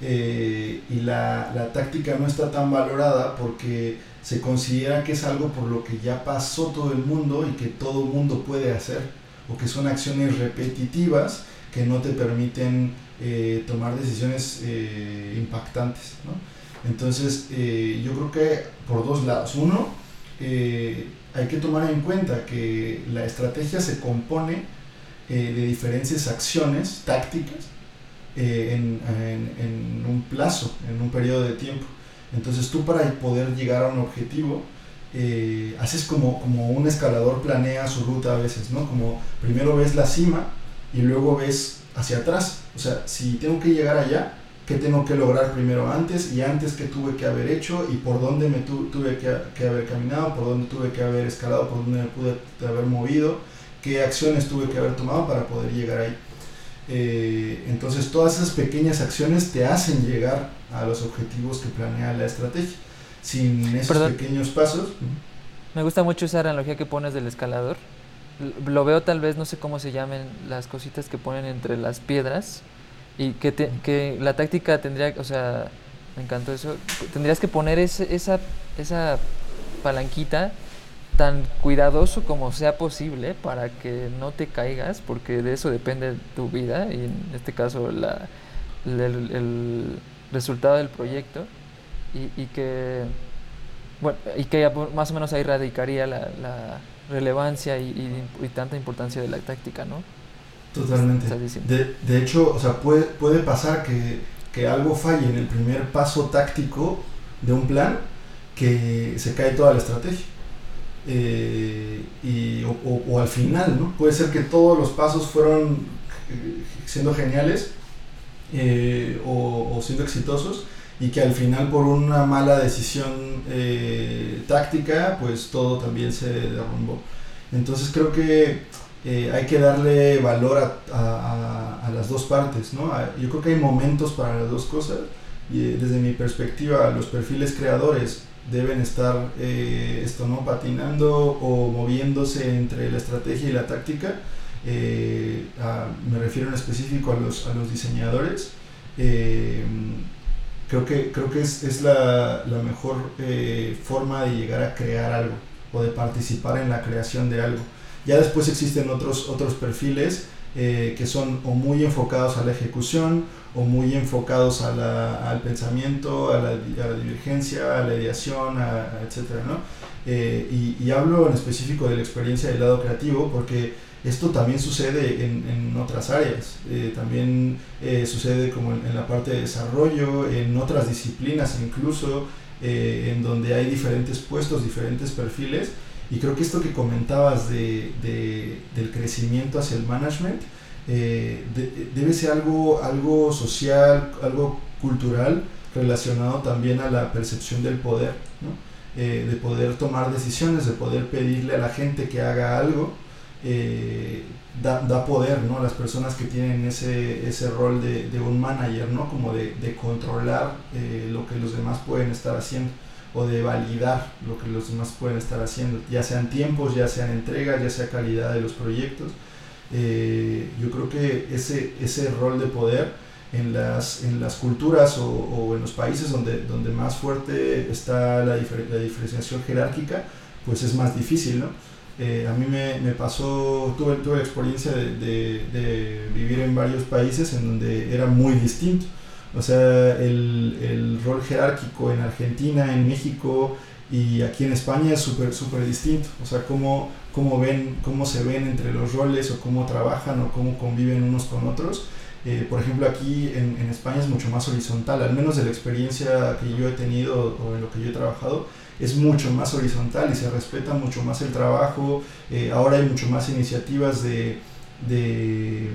Eh, y la, la, táctica no está tan valorada porque se considera que es algo por lo que ya pasó todo el mundo y que todo el mundo puede hacer, o que son acciones repetitivas que no te permiten eh, tomar decisiones eh, impactantes. Entonces, yo creo que por dos lados. Uno, hay que tomar en cuenta que la estrategia se compone de diferentes acciones tácticas eh, en, un plazo, en un periodo de tiempo. Entonces tú para poder llegar a un objetivo, eh, haces como, como un escalador planea su ruta a veces, ¿no? Como primero ves la cima y luego ves hacia atrás. O sea, si tengo que llegar allá, ¿qué tengo que lograr primero antes? Y antes qué tuve que haber hecho y por dónde me tuve que, que, haber caminado, por dónde tuve que haber escalado, por dónde me pude haber movido, qué acciones tuve que haber tomado para poder llegar ahí. Eh, entonces todas esas pequeñas acciones te hacen llegar a los objetivos que planea la estrategia. Sin esos pequeños pasos. Me gusta mucho esa analogía que pones del escalador. Lo veo tal vez, no sé cómo se llamen las cositas que ponen entre las piedras y que, que la táctica tendría, o sea, me encantó eso, tendrías que poner ese, esa, esa palanquita tan cuidadoso como sea posible para que no te caigas, porque de eso depende tu vida y en este caso la, el, resultado del proyecto y, y, que bueno y que más o menos ahí radicaría la, la relevancia y, tanta importancia de la táctica, ¿no? Totalmente. De, de, hecho, o sea, puede, puede pasar que, que algo falle en el primer paso táctico de un plan que se cae toda la estrategia. Eh, y, o, al final, ¿no? Puede ser que todos los pasos fueron eh, siendo geniales eh, o, siendo exitosos y que al final por una mala decisión táctica, pues todo también se derrumbó. Entonces creo que hay que darle valor a, las dos partes, ¿no? Yo creo que hay momentos para las dos cosas y desde mi perspectiva los perfiles creadores deben estar eh, esto no patinando o moviéndose entre la estrategia y la táctica eh, me refiero en específico a los, diseñadores eh, creo que creo que es, es la, la, mejor forma de llegar a crear algo o de participar en la creación de algo ya después existen otros otros perfiles que son o muy enfocados a la ejecución o muy enfocados a la, al pensamiento, a la, a la, divergencia, a la ideación, a, etcétera, ¿no? Eh, y, y, hablo en específico de la experiencia del lado creativo porque esto también sucede en, en otras áreas, eh, también eh, sucede como en, en, la parte de desarrollo, en otras disciplinas incluso, en donde hay diferentes puestos, diferentes perfiles, y creo que esto que comentabas de, de, del crecimiento hacia el management, eh, debe ser algo, algo social, algo cultural relacionado también a la percepción del poder, eh, de poder tomar decisiones, de poder pedirle a la gente que haga algo, eh, da, poder ¿no? las personas que tienen ese, ese rol de, de un manager, ¿no? como de, de controlar lo que los demás pueden estar haciendo o de validar lo que los demás pueden estar haciendo, ya sean tiempos, ya sean entregas, ya sea calidad de los proyectos. yo creo que ese, ese rol de poder en las, en las culturas o, en los países donde, donde más fuerte está la, la, diferenciación jerárquica, pues es más difícil, ¿no? Eh, a mí me, me, pasó, tuve, tuve la experiencia de, vivir en varios países en donde era muy distinto. O sea, el, el rol jerárquico en Argentina, en México y aquí en España es súper, súper distinto. O sea, cómo, cómo, ven, cómo se ven entre los roles o cómo trabajan o cómo conviven unos con otros eh, por ejemplo, aquí en, en, España es mucho más horizontal, al menos de la experiencia que yo he tenido o en lo que yo he trabajado, es mucho más horizontal y se respeta mucho más el trabajo. Eh, ahora hay mucho más iniciativas de, de,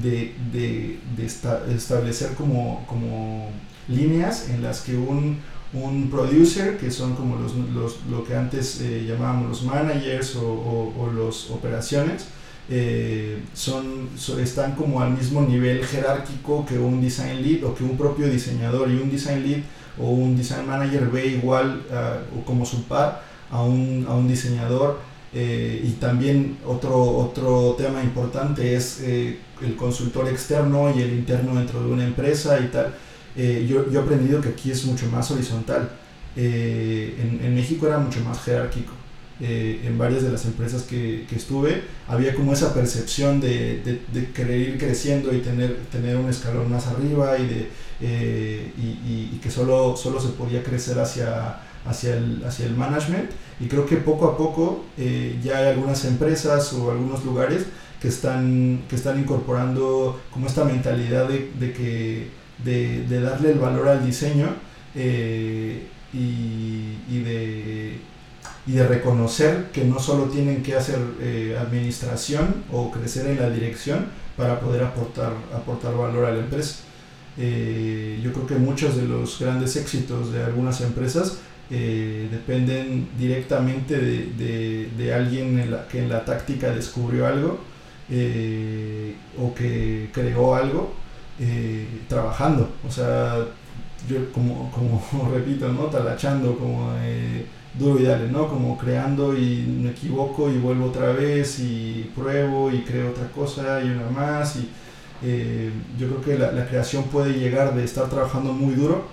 de, de, de esta, establecer como, como líneas en las que un, un producer, que son como los, los, lo que antes eh, llamábamos los managers o, o, o los operaciones, eh, son, están como al mismo nivel jerárquico que un design lead o que un propio diseñador. Y un design lead o un design manager ve igual uh, como su par a un, a un diseñador eh, y también otro, otro tema importante es eh, el consultor externo y el interno dentro de una empresa y tal. Eh, yo, yo, he aprendido que aquí es mucho más horizontal. Eh, en, en México era mucho más jerárquico. En varias de las empresas que, que, estuve, había como esa percepción de, querer ir creciendo y tener, tener un escalón más arriba y, de, y, que solo, solo se podía crecer hacia, hacia, el, hacia el management. Y creo que poco a poco eh, ya hay algunas empresas o algunos lugares que están, que están incorporando como esta mentalidad de, de que, de, de darle el valor al diseño eh, y, y de y de reconocer que no solo tienen que hacer eh, administración o crecer en la dirección para poder aportar, aportar valor a la empresa. Eh, yo creo que muchos de los grandes éxitos de algunas empresas eh, dependen directamente de, de, alguien que en la táctica descubrió algo eh, o que creó algo eh, trabajando. O sea, yo como, como repito, ¿no? talachando, como duro y dale, ¿no? Como creando y me equivoco y vuelvo otra vez y pruebo y creo otra cosa y una más. Y eh, yo creo que la, la, creación puede llegar de estar trabajando muy duro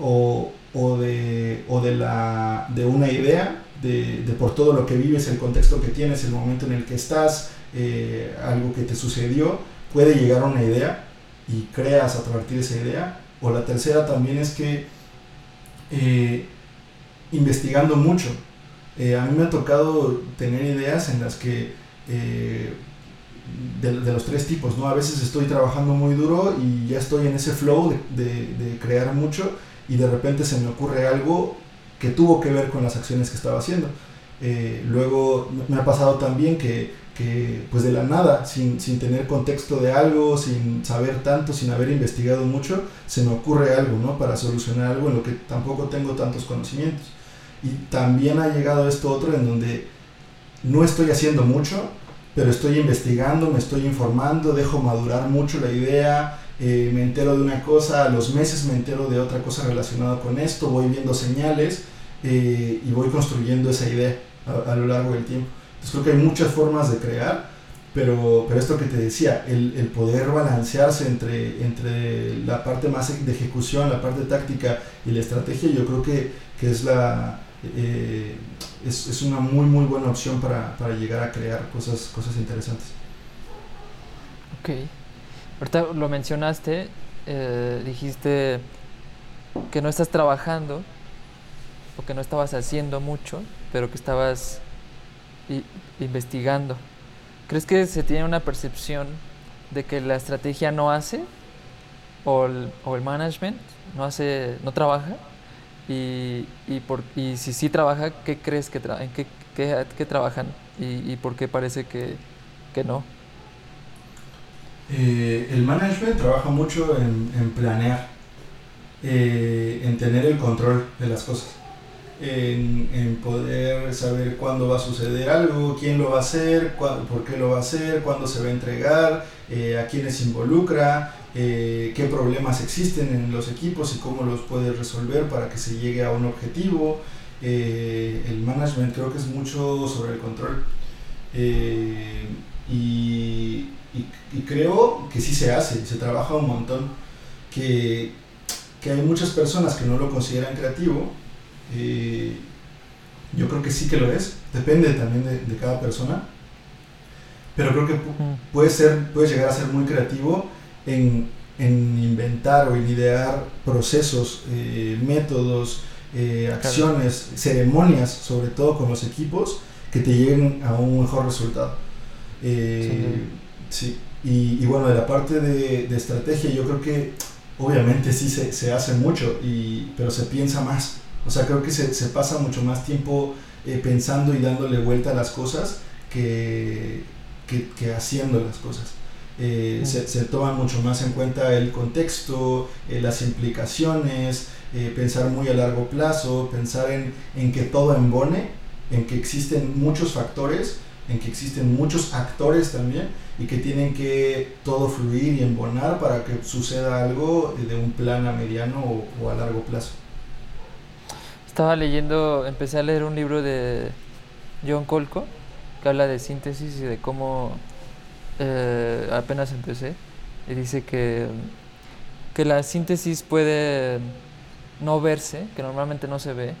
o, o, de, o de, la, de una idea, de, por todo lo que vives, el contexto que tienes, el momento en el que estás, eh, algo que te sucedió, puede llegar a una idea y creas a partir de esa idea. O la tercera también es que eh, investigando mucho. Eh, a mí me ha tocado tener ideas en las que, de, de, los tres tipos, ¿no? A veces estoy trabajando muy duro y ya estoy en ese flow de, de, crear mucho y de repente se me ocurre algo que tuvo que ver con las acciones que estaba haciendo. Eh, luego me ha pasado también que, que pues de la nada, sin, sin, tener contexto de algo, sin saber tanto, sin haber investigado mucho, se me ocurre algo, ¿no? Para solucionar algo en lo que tampoco tengo tantos conocimientos. Y también ha llegado esto otro en donde no estoy haciendo mucho, pero estoy investigando, me estoy informando, dejo madurar mucho la idea, eh, me entero de una cosa, a los meses me entero de otra cosa relacionada con esto, voy viendo señales eh, y voy construyendo esa idea a, a, lo largo del tiempo. Entonces creo que hay muchas formas de crear, pero, pero esto que te decía, el, el poder balancearse entre, entre la parte más de ejecución, la parte táctica y la estrategia, yo creo que, que es la, eh, es, es, una muy muy buena opción para, para, llegar a crear cosas, cosas interesantes. Ok, ahorita lo mencionaste, eh, dijiste que no estás trabajando o que no estabas haciendo mucho, pero que estabas investigando. ¿Crees que se tiene una percepción de que la estrategia no hace o el, management no hace, no trabaja? Y, y, por, y si sí trabaja, ¿qué crees que tra en qué, qué, qué trabajan? Y, y, por qué parece que, que no? Eh, el management trabaja mucho en, planear. eh, en tener el control de las cosas, en, poder saber cuándo va a suceder algo, quién lo va a hacer, por qué lo va a hacer, cuándo se va a entregar, eh, a quiénes involucra, eh, qué problemas existen en los equipos y cómo los puede resolver para que se llegue a un objetivo. el management creo que es mucho sobre el control. Y, creo que sí se hace, se trabaja un montón, que, que hay muchas personas que no lo consideran creativo, eh, yo creo que sí que lo es, depende también de, cada persona, pero creo que puede, ser, puede llegar a ser muy creativo en, en inventar o en idear procesos, eh, métodos, eh, acciones, ceremonias, sobre todo con los equipos, que te lleguen a un mejor resultado. sí. Y, bueno, de la parte de, de, estrategia, yo creo que obviamente sí se, se hace mucho, y, pero se piensa más. O sea, creo que se, se pasa mucho más tiempo eh, pensando y dándole vuelta a las cosas que, que, que haciendo las cosas. Eh, se, se, toma mucho más en cuenta el contexto, eh, las implicaciones, pensar muy a largo plazo, pensar en, en, que todo embone, en que existen muchos factores, en que existen muchos actores también y que tienen que todo fluir y embonar para que suceda algo de un plan a mediano o, a largo plazo. Estaba leyendo, empecé a leer un libro de John Colco que habla de síntesis y de cómo eh, apenas empecé y dice que, que la síntesis puede no verse, que normalmente no se ve,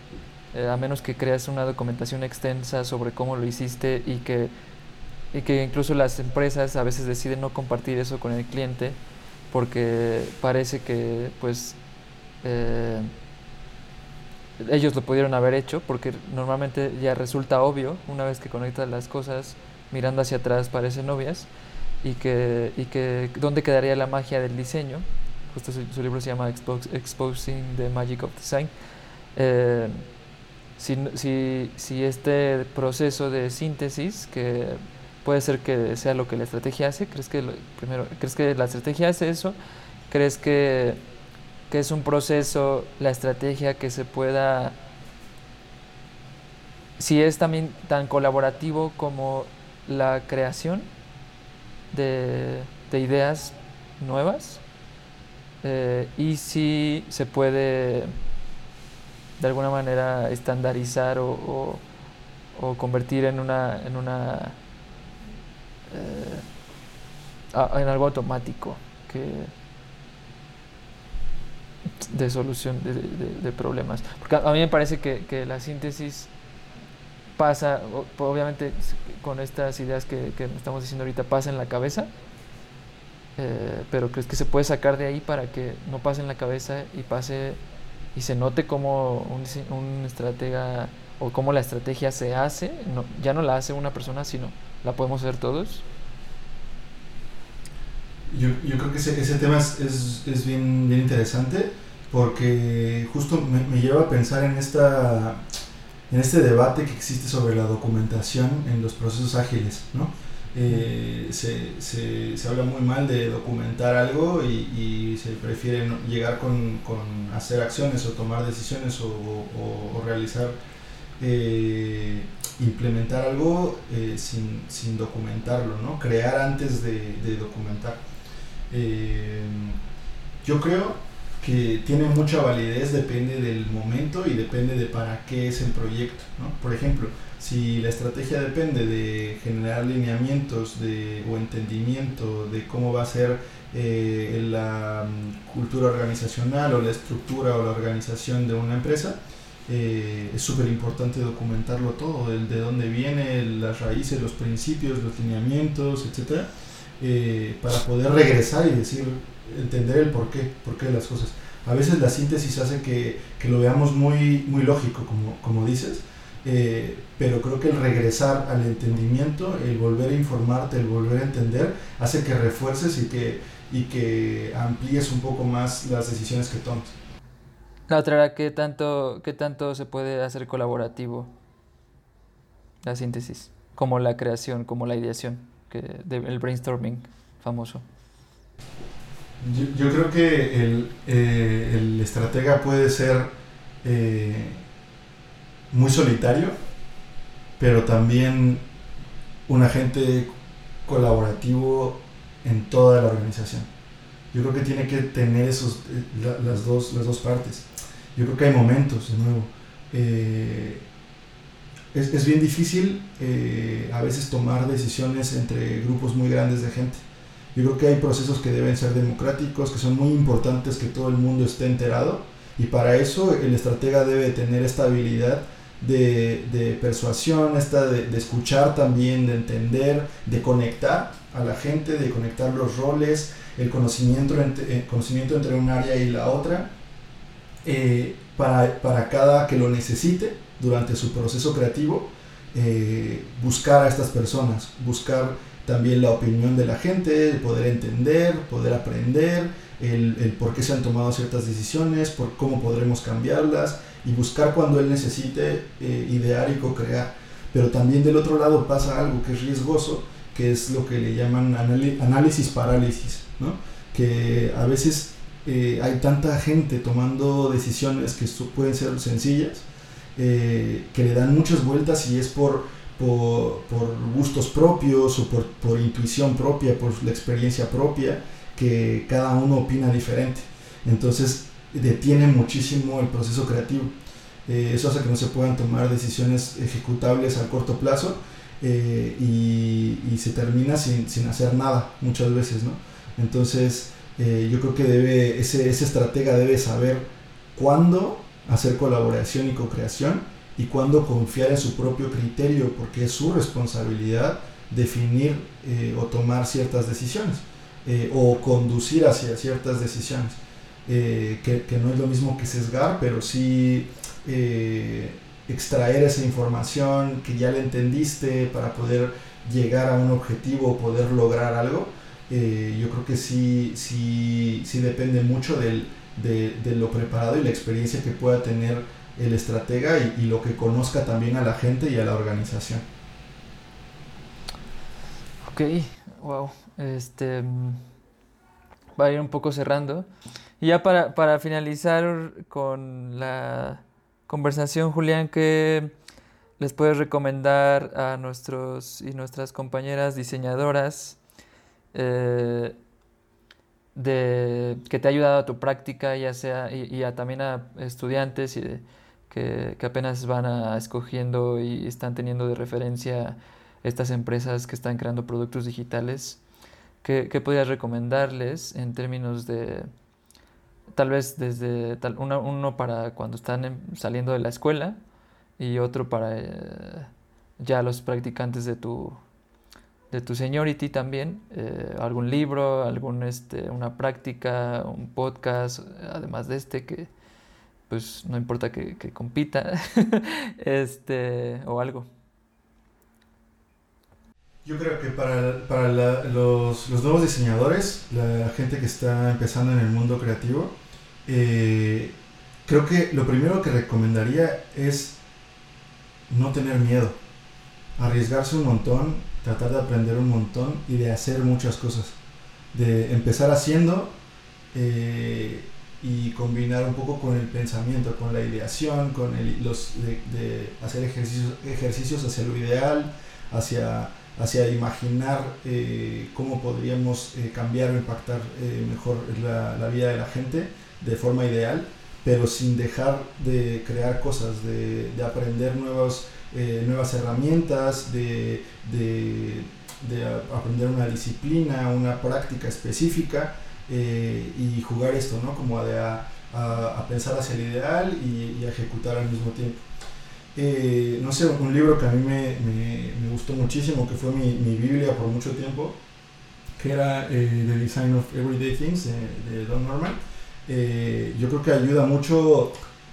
eh, a menos que creas una documentación extensa sobre cómo lo hiciste y que y que incluso las empresas a veces deciden no compartir eso con el cliente porque parece que pues eh, ellos lo pudieron haber hecho porque normalmente ya resulta obvio una vez que conectas las cosas mirando hacia atrás parecen obvias y que, y que dónde quedaría la magia del diseño justo su, libro se llama Exposing the Magic of Design. Eh, si, si, si este proceso de síntesis que puede ser que sea lo que la estrategia hace. ¿Crees que, primero, ¿crees que la estrategia hace eso? ¿Crees que, que es un proceso, la estrategia que se pueda... Si es también tan colaborativo como la creación de, de ideas nuevas eh, y si se puede de alguna manera estandarizar o, o, convertir en una, en una eh, en algo automático que de solución de, problemas. Porque a, mí me parece que, la síntesis pasa, obviamente con estas ideas que, estamos diciendo ahorita, pasa en la cabeza, eh, pero crees que se puede sacar de ahí para que no pase en la cabeza y pase y se note como un, un estratega o cómo la estrategia se hace, no, ya no la hace una persona, sino la podemos hacer todos. Yo, yo creo que ese, ese tema es, es, es, bien, bien interesante porque justo me, me, lleva a pensar en, esta, en este debate que existe sobre la documentación en los procesos ágiles. ¿no? Eh, se, se, se, habla muy mal de documentar algo y, se prefiere llegar con, con, hacer acciones o tomar decisiones o, realizar eh, implementar algo eh, sin, sin, documentarlo, ¿no? crear antes de, de documentar. Yo creo que tiene mucha validez, depende del momento y depende de para qué es el proyecto. ¿no? Por ejemplo, si la estrategia depende de generar lineamientos de, o entendimiento de cómo va a ser eh, la mm, cultura organizacional o la estructura o la organización de una empresa, eh, es súper importante documentarlo todo, el de dónde viene, las raíces, los principios, los lineamientos, etcétera, eh, para poder regresar y decir, entender el porqué, porqué de las cosas. A veces la síntesis hace que, que lo veamos muy, muy lógico, como, como dices, eh, pero creo que el regresar al entendimiento, el volver a informarte, el volver a entender, hace que refuerces y que, y que amplíes un poco más las decisiones que tomes. La otra era qué tanto, qué tanto se puede hacer colaborativo la síntesis, como la creación, como la ideación, que el brainstorming famoso. Yo, creo que el, eh, el, estratega puede ser eh, muy solitario, pero también un agente colaborativo en toda la organización. Yo creo que tiene que tener esos, eh, las, dos, las dos partes. Yo creo que hay momentos, de nuevo. es, es, bien difícil a veces tomar decisiones entre grupos muy grandes de gente yo creo que hay procesos que deben ser democráticos, que son muy importantes que todo el mundo esté enterado y para eso el estratega debe tener esta habilidad de, de persuasión, esta de, de, escuchar también, de entender, de conectar a la gente, de conectar los roles, el conocimiento entre, conocimiento entre un área y la otra, eh, para, para, cada que lo necesite durante su proceso creativo, eh, buscar a estas personas, buscar también la opinión de la gente, poder entender, poder aprender, el, el, por qué se han tomado ciertas decisiones, por cómo podremos cambiarlas y buscar cuando él necesite eh, idear y co-crear. Pero también del otro lado pasa algo que es riesgoso, que es lo que le llaman análisis parálisis, ¿no? que a veces eh, hay tanta gente tomando decisiones que pueden ser sencillas, eh, que le dan muchas vueltas y es por por, gustos propios o por, intuición propia, por la experiencia propia, que cada uno opina diferente. Entonces detiene muchísimo el proceso creativo. Eh, eso hace que no se puedan tomar decisiones ejecutables a corto plazo eh, y, se termina sin, hacer nada muchas veces. ¿no? Entonces eh, yo creo que debe, ese, ese estratega debe saber cuándo hacer colaboración y co-creación y cuándo confiar en su propio criterio, porque es su responsabilidad definir o tomar ciertas decisiones o conducir hacia ciertas decisiones, eh, que, no es lo mismo que sesgar, pero sí extraer esa información que ya le entendiste para poder llegar a un objetivo o poder lograr algo. yo creo que sí, sí, sí depende mucho del, de, lo preparado y la experiencia que pueda tener el estratega y, lo que conozca también a la gente y a la organización. Ok, wow. Este va a ir un poco cerrando. Y ya para, para finalizar con la conversación, Julián, ¿qué les puedes recomendar a nuestros y nuestras compañeras diseñadoras eh, de, que te ha ayudado a tu práctica, ya sea, y, y a, también a estudiantes y de, que, apenas van a, escogiendo y están teniendo de referencia estas empresas que están creando productos digitales, ¿qué, qué podrías recomendarles en términos de, tal vez desde tal, uno para cuando están saliendo de la escuela y otro para eh, ya los practicantes de tu, de tu seniority también, eh, algún libro, algún, este, una práctica, un podcast, además de este que pues no importa que, compita, este, o algo. Yo creo que para, los, nuevos diseñadores, la gente que está empezando en el mundo creativo, eh, creo que lo primero que recomendaría es no tener miedo, arriesgarse un montón, tratar de aprender un montón y de hacer muchas cosas, de empezar haciendo. Eh, y combinar un poco con el pensamiento, con la ideación, con el, los, de, hacer ejercicios, ejercicios hacia lo ideal, hacia, hacia imaginar eh, cómo podríamos cambiar o impactar mejor la, la, vida de la gente de forma ideal, pero sin dejar de crear cosas, de, de aprender nuevos, nuevas herramientas, de, de, de aprender una disciplina, una práctica específica eh, y jugar esto, ¿no? Como a, a, pensar hacia el ideal y, a ejecutar al mismo tiempo. Eh, no sé, un libro que a mí me, me, gustó muchísimo, que fue mi, mi, Biblia por mucho tiempo, que era eh, The Design of Everyday Things de, Don Norman. Yo creo que ayuda mucho,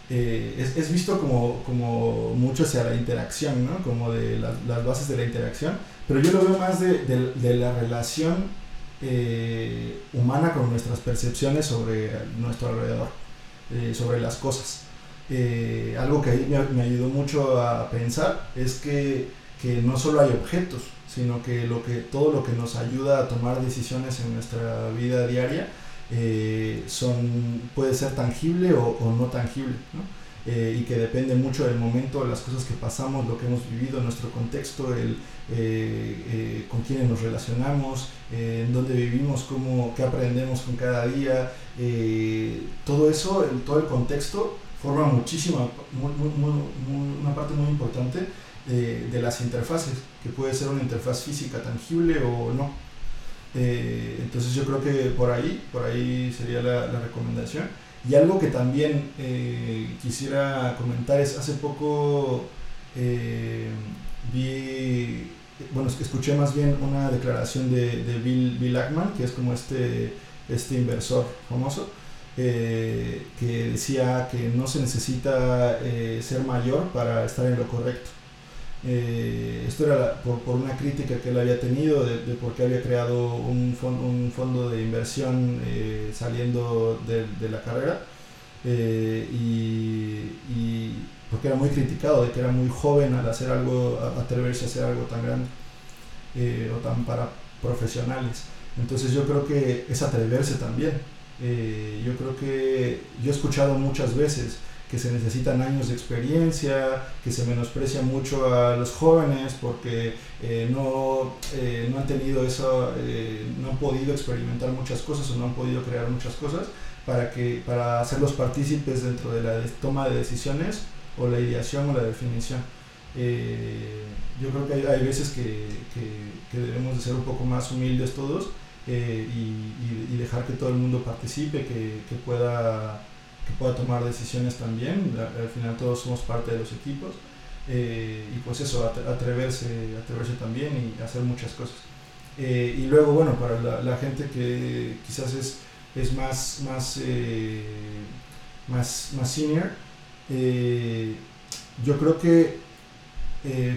es, es, visto como, como mucho hacia la interacción, ¿no? Como de las bases de la interacción, pero yo lo veo más de, de, de la relación eh, humana con nuestras percepciones sobre nuestro alrededor, eh, sobre las cosas. Eh, algo que ahí me, ayudó mucho a pensar es que, que, no solo hay objetos, sino que, lo que todo lo que nos ayuda a tomar decisiones en nuestra vida diaria son, puede ser tangible o, no tangible. y que depende mucho del momento, las cosas que pasamos, lo que hemos vivido, nuestro contexto, el, con quiénes nos relacionamos, en dónde vivimos, cómo, qué aprendemos con cada día, todo eso, todo el contexto forma muchísima, una parte muy importante de, las interfaces, que puede ser una interfaz física tangible o no. Eh, entonces yo creo que por ahí, por ahí sería la, recomendación. Y algo que también eh, quisiera comentar es, hace poco eh, vi, bueno, escuché más bien una declaración de, de Bill, Bill Ackman, que es como este, este inversor famoso, que decía que no se necesita ser mayor para estar en lo correcto. Eh, esto era por, por, una crítica que él había tenido de, de por qué había creado un, fondo, un fondo de inversión eh, saliendo de, de, la carrera eh, y, y, porque era muy criticado de que era muy joven al hacer algo, atreverse a hacer algo tan grande o tan para profesionales. Entonces yo creo que es atreverse también. yo creo que yo he escuchado muchas veces que se necesitan años de experiencia, que se menosprecia mucho a los jóvenes porque eh, no, eh, no han tenido eso, eh, no han podido experimentar muchas cosas o no han podido crear muchas cosas para, que, para hacerlos partícipes dentro de la toma de decisiones o la ideación o la definición. yo creo que hay, hay veces que, que, debemos de ser un poco más humildes todos y, y, dejar que todo el mundo participe, que, que pueda que pueda tomar decisiones también. Al final todos somos parte de los equipos. Eh, y pues eso, atreverse, atreverse también y hacer muchas cosas. Eh, y luego, bueno, para la, gente que quizás es, es más, más, eh, más, más senior, yo creo que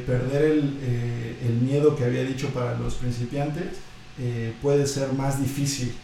perder el, el, miedo que había dicho para los principiantes puede ser más difícil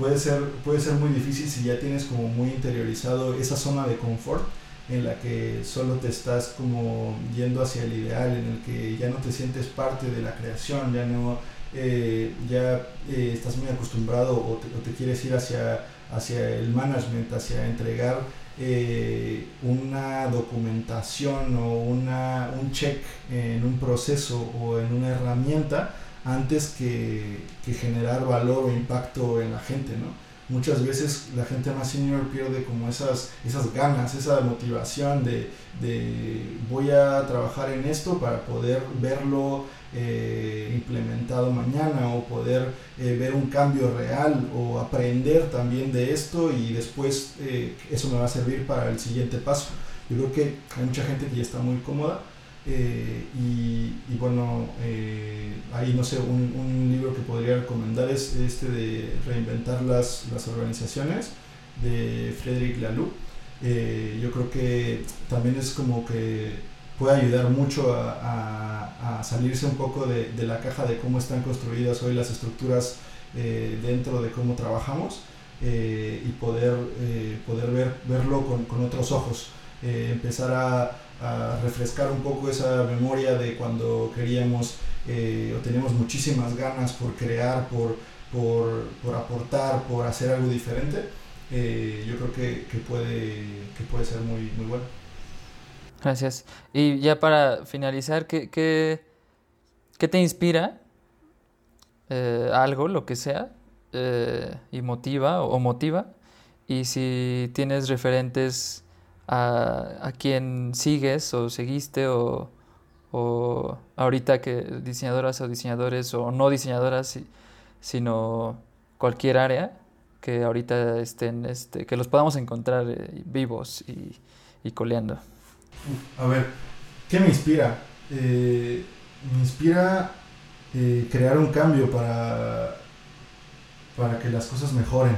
puede ser, puede ser muy difícil si ya tienes como muy interiorizado esa zona de confort en la que solo te estás como yendo hacia el ideal, en el que ya no te sientes parte de la creación, ya no eh, ya eh, estás muy acostumbrado o te, quieres ir hacia, hacia el management, hacia entregar eh, una documentación o una, un check en un proceso o en una herramienta antes que, generar valor o impacto en la gente, ¿no? Muchas veces la gente más senior pierde como esas, esas ganas, esa motivación de, voy a trabajar en esto para poder verlo eh, implementado mañana o poder eh, ver un cambio real o aprender también de esto y después eh, eso me va a servir para el siguiente paso. Yo creo que hay mucha gente que ya está muy cómoda eh, y, bueno, eh, ahí no sé, un, un, libro que podría recomendar es este de Reinventar las, las organizaciones de Frederick Laloux. Eh, yo creo que también es como que puede ayudar mucho a, a, salirse un poco de, de, la caja de cómo están construidas hoy las estructuras dentro de cómo trabajamos y poder, poder ver, verlo con, con otros ojos, empezar a a refrescar un poco esa memoria de cuando queríamos eh, o teníamos muchísimas ganas por crear, por, por, por aportar, por hacer algo diferente, eh, yo creo que, que, puede, que puede ser muy, muy bueno. Gracias. Y ya para finalizar, ¿qué, qué, qué te inspira? Eh, algo, lo que sea, y motiva o motiva. Y si tienes referentes a, a quien sigues o seguiste o, o ahorita que diseñadoras o diseñadores o no diseñadoras, sino cualquier área que ahorita estén, este, que los podamos encontrar eh, vivos y, y, coleando. A ver, ¿qué me inspira? Eh, me inspira eh, crear un cambio para, para que las cosas mejoren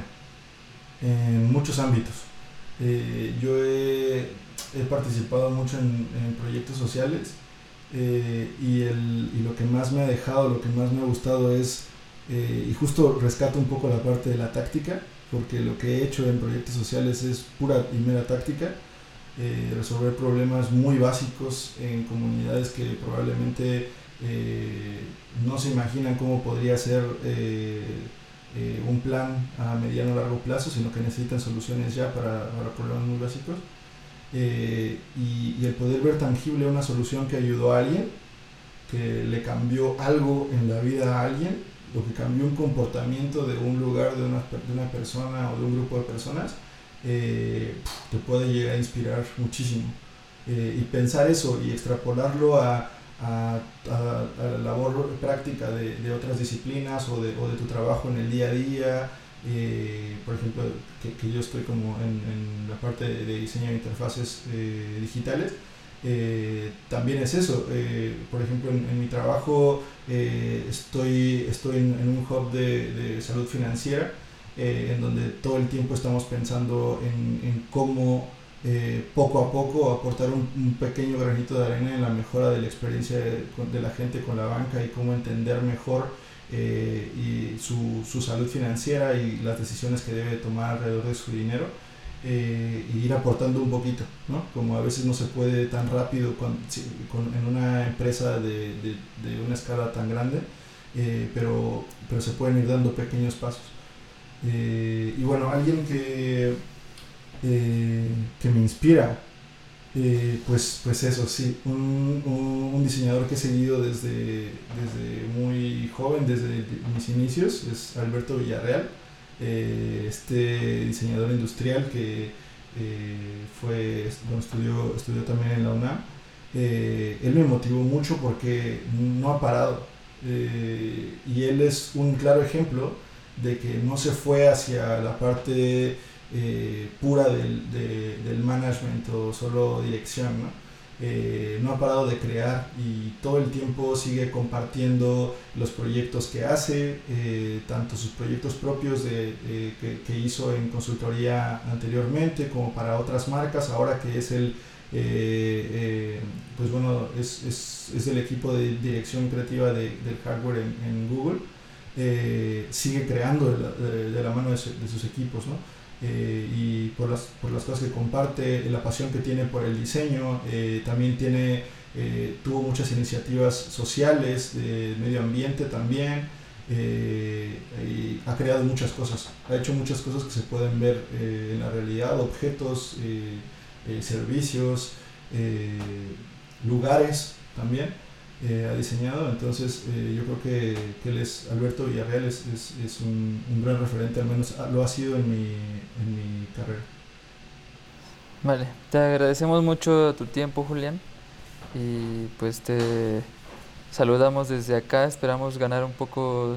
en muchos ámbitos. Eh, yo he, participado mucho en, proyectos sociales eh, y, el, y, lo que más me ha dejado, lo que más me ha gustado es, eh, y justo rescato un poco la parte de la táctica, porque lo que he hecho en proyectos sociales es pura y mera táctica, resolver problemas muy básicos en comunidades que probablemente no se imaginan cómo podría ser eh, un plan a mediano o largo plazo, sino que necesitan soluciones ya para, para problemas muy básicos. Eh, y, y, el poder ver tangible una solución que ayudó a alguien, que le cambió algo en la vida a alguien, lo que cambió un comportamiento de un lugar, de una, de una persona o de un grupo de personas, eh, te puede llegar a inspirar muchísimo. Eh, y pensar eso y extrapolarlo a, a, la labor práctica de, de, otras disciplinas o de, o de tu trabajo en el día a día, eh, por ejemplo, que, yo estoy como en, en la parte de, diseño de interfaces eh, digitales, eh, también es eso. Por ejemplo, en, en mi trabajo estoy, estoy en, en, un hub de, de salud financiera, en donde todo el tiempo estamos pensando en, en cómo poco a poco aportar un, un, pequeño granito de arena en la mejora de la experiencia de, de la gente con la banca y cómo entender mejor eh, y su, su, salud financiera y las decisiones que debe tomar alrededor de su dinero eh, y ir aportando un poquito, ¿no? Como a veces no se puede tan rápido con, con, en una empresa de, de, de, una escala tan grande, eh, pero, pero se pueden ir dando pequeños pasos. Eh, y bueno, alguien que, eh, que me inspira eh, pues, pues eso, sí, un, un, diseñador que he seguido desde, desde muy joven, desde mis inicios, es Alberto Villarreal, eh, este diseñador industrial que fue, bueno, estudió, estudió también en la UNAM. Él me motivó mucho porque no ha parado y él es un claro ejemplo de que no se fue hacia la parte eh, pura del, de, del, management o solo dirección, ¿no? Eh, no ha parado de crear y todo el tiempo sigue compartiendo los proyectos que hace, eh, tanto sus proyectos propios de, que, hizo en consultoría anteriormente como para otras marcas, ahora que es el, eh, pues bueno, es, es, es, el equipo de dirección creativa de, del hardware en, Google, sigue creando de la, mano de sus equipos, ¿no? Eh, y por las, por las cosas que comparte, la pasión que tiene por el diseño, eh, también tiene, eh, tuvo muchas iniciativas sociales, de medio ambiente también, eh, y ha creado muchas cosas, ha hecho muchas cosas que se pueden ver en la realidad, objetos, servicios, lugares también eh, ha diseñado. Entonces, eh, yo creo que, que, él es, Alberto Villarreal es, es, es un, un, gran referente, al menos lo ha sido en mi, en mi carrera. Vale, te agradecemos mucho tu tiempo, Julián. Y pues te saludamos desde acá. Esperamos ganar un poco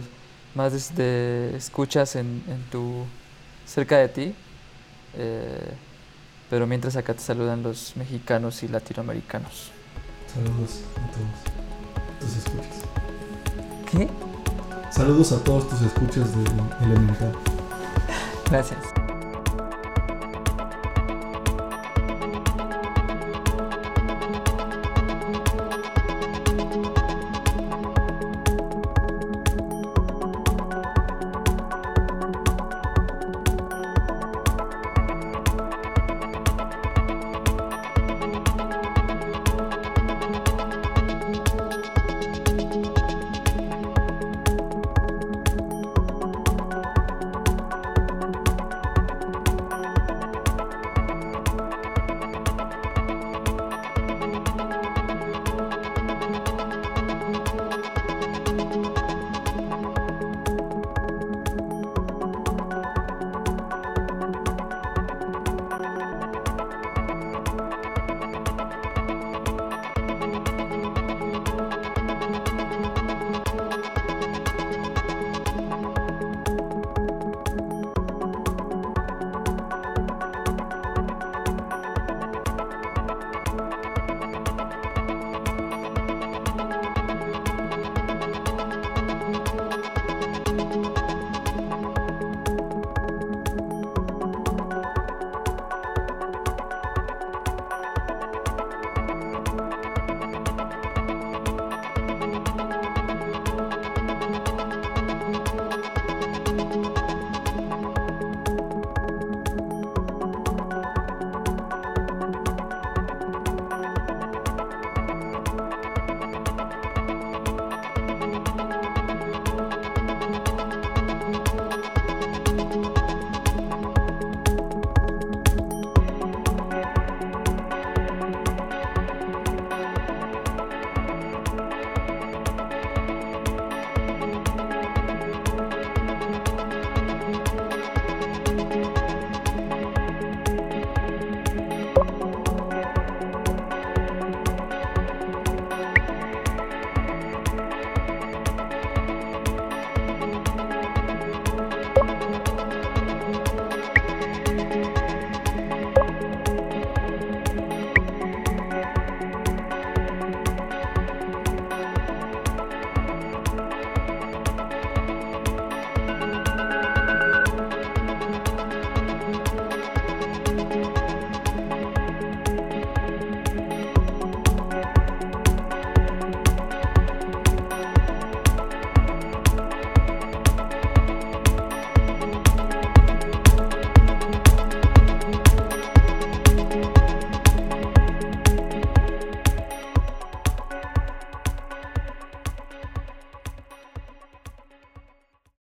más de escuchas en, en tu cerca de ti. Eh, pero mientras acá te saludan los mexicanos y latinoamericanos. Saludos a todos tus escuchas. ¿Qué? Saludos a todos tus escuchas de Elemental. Gracias.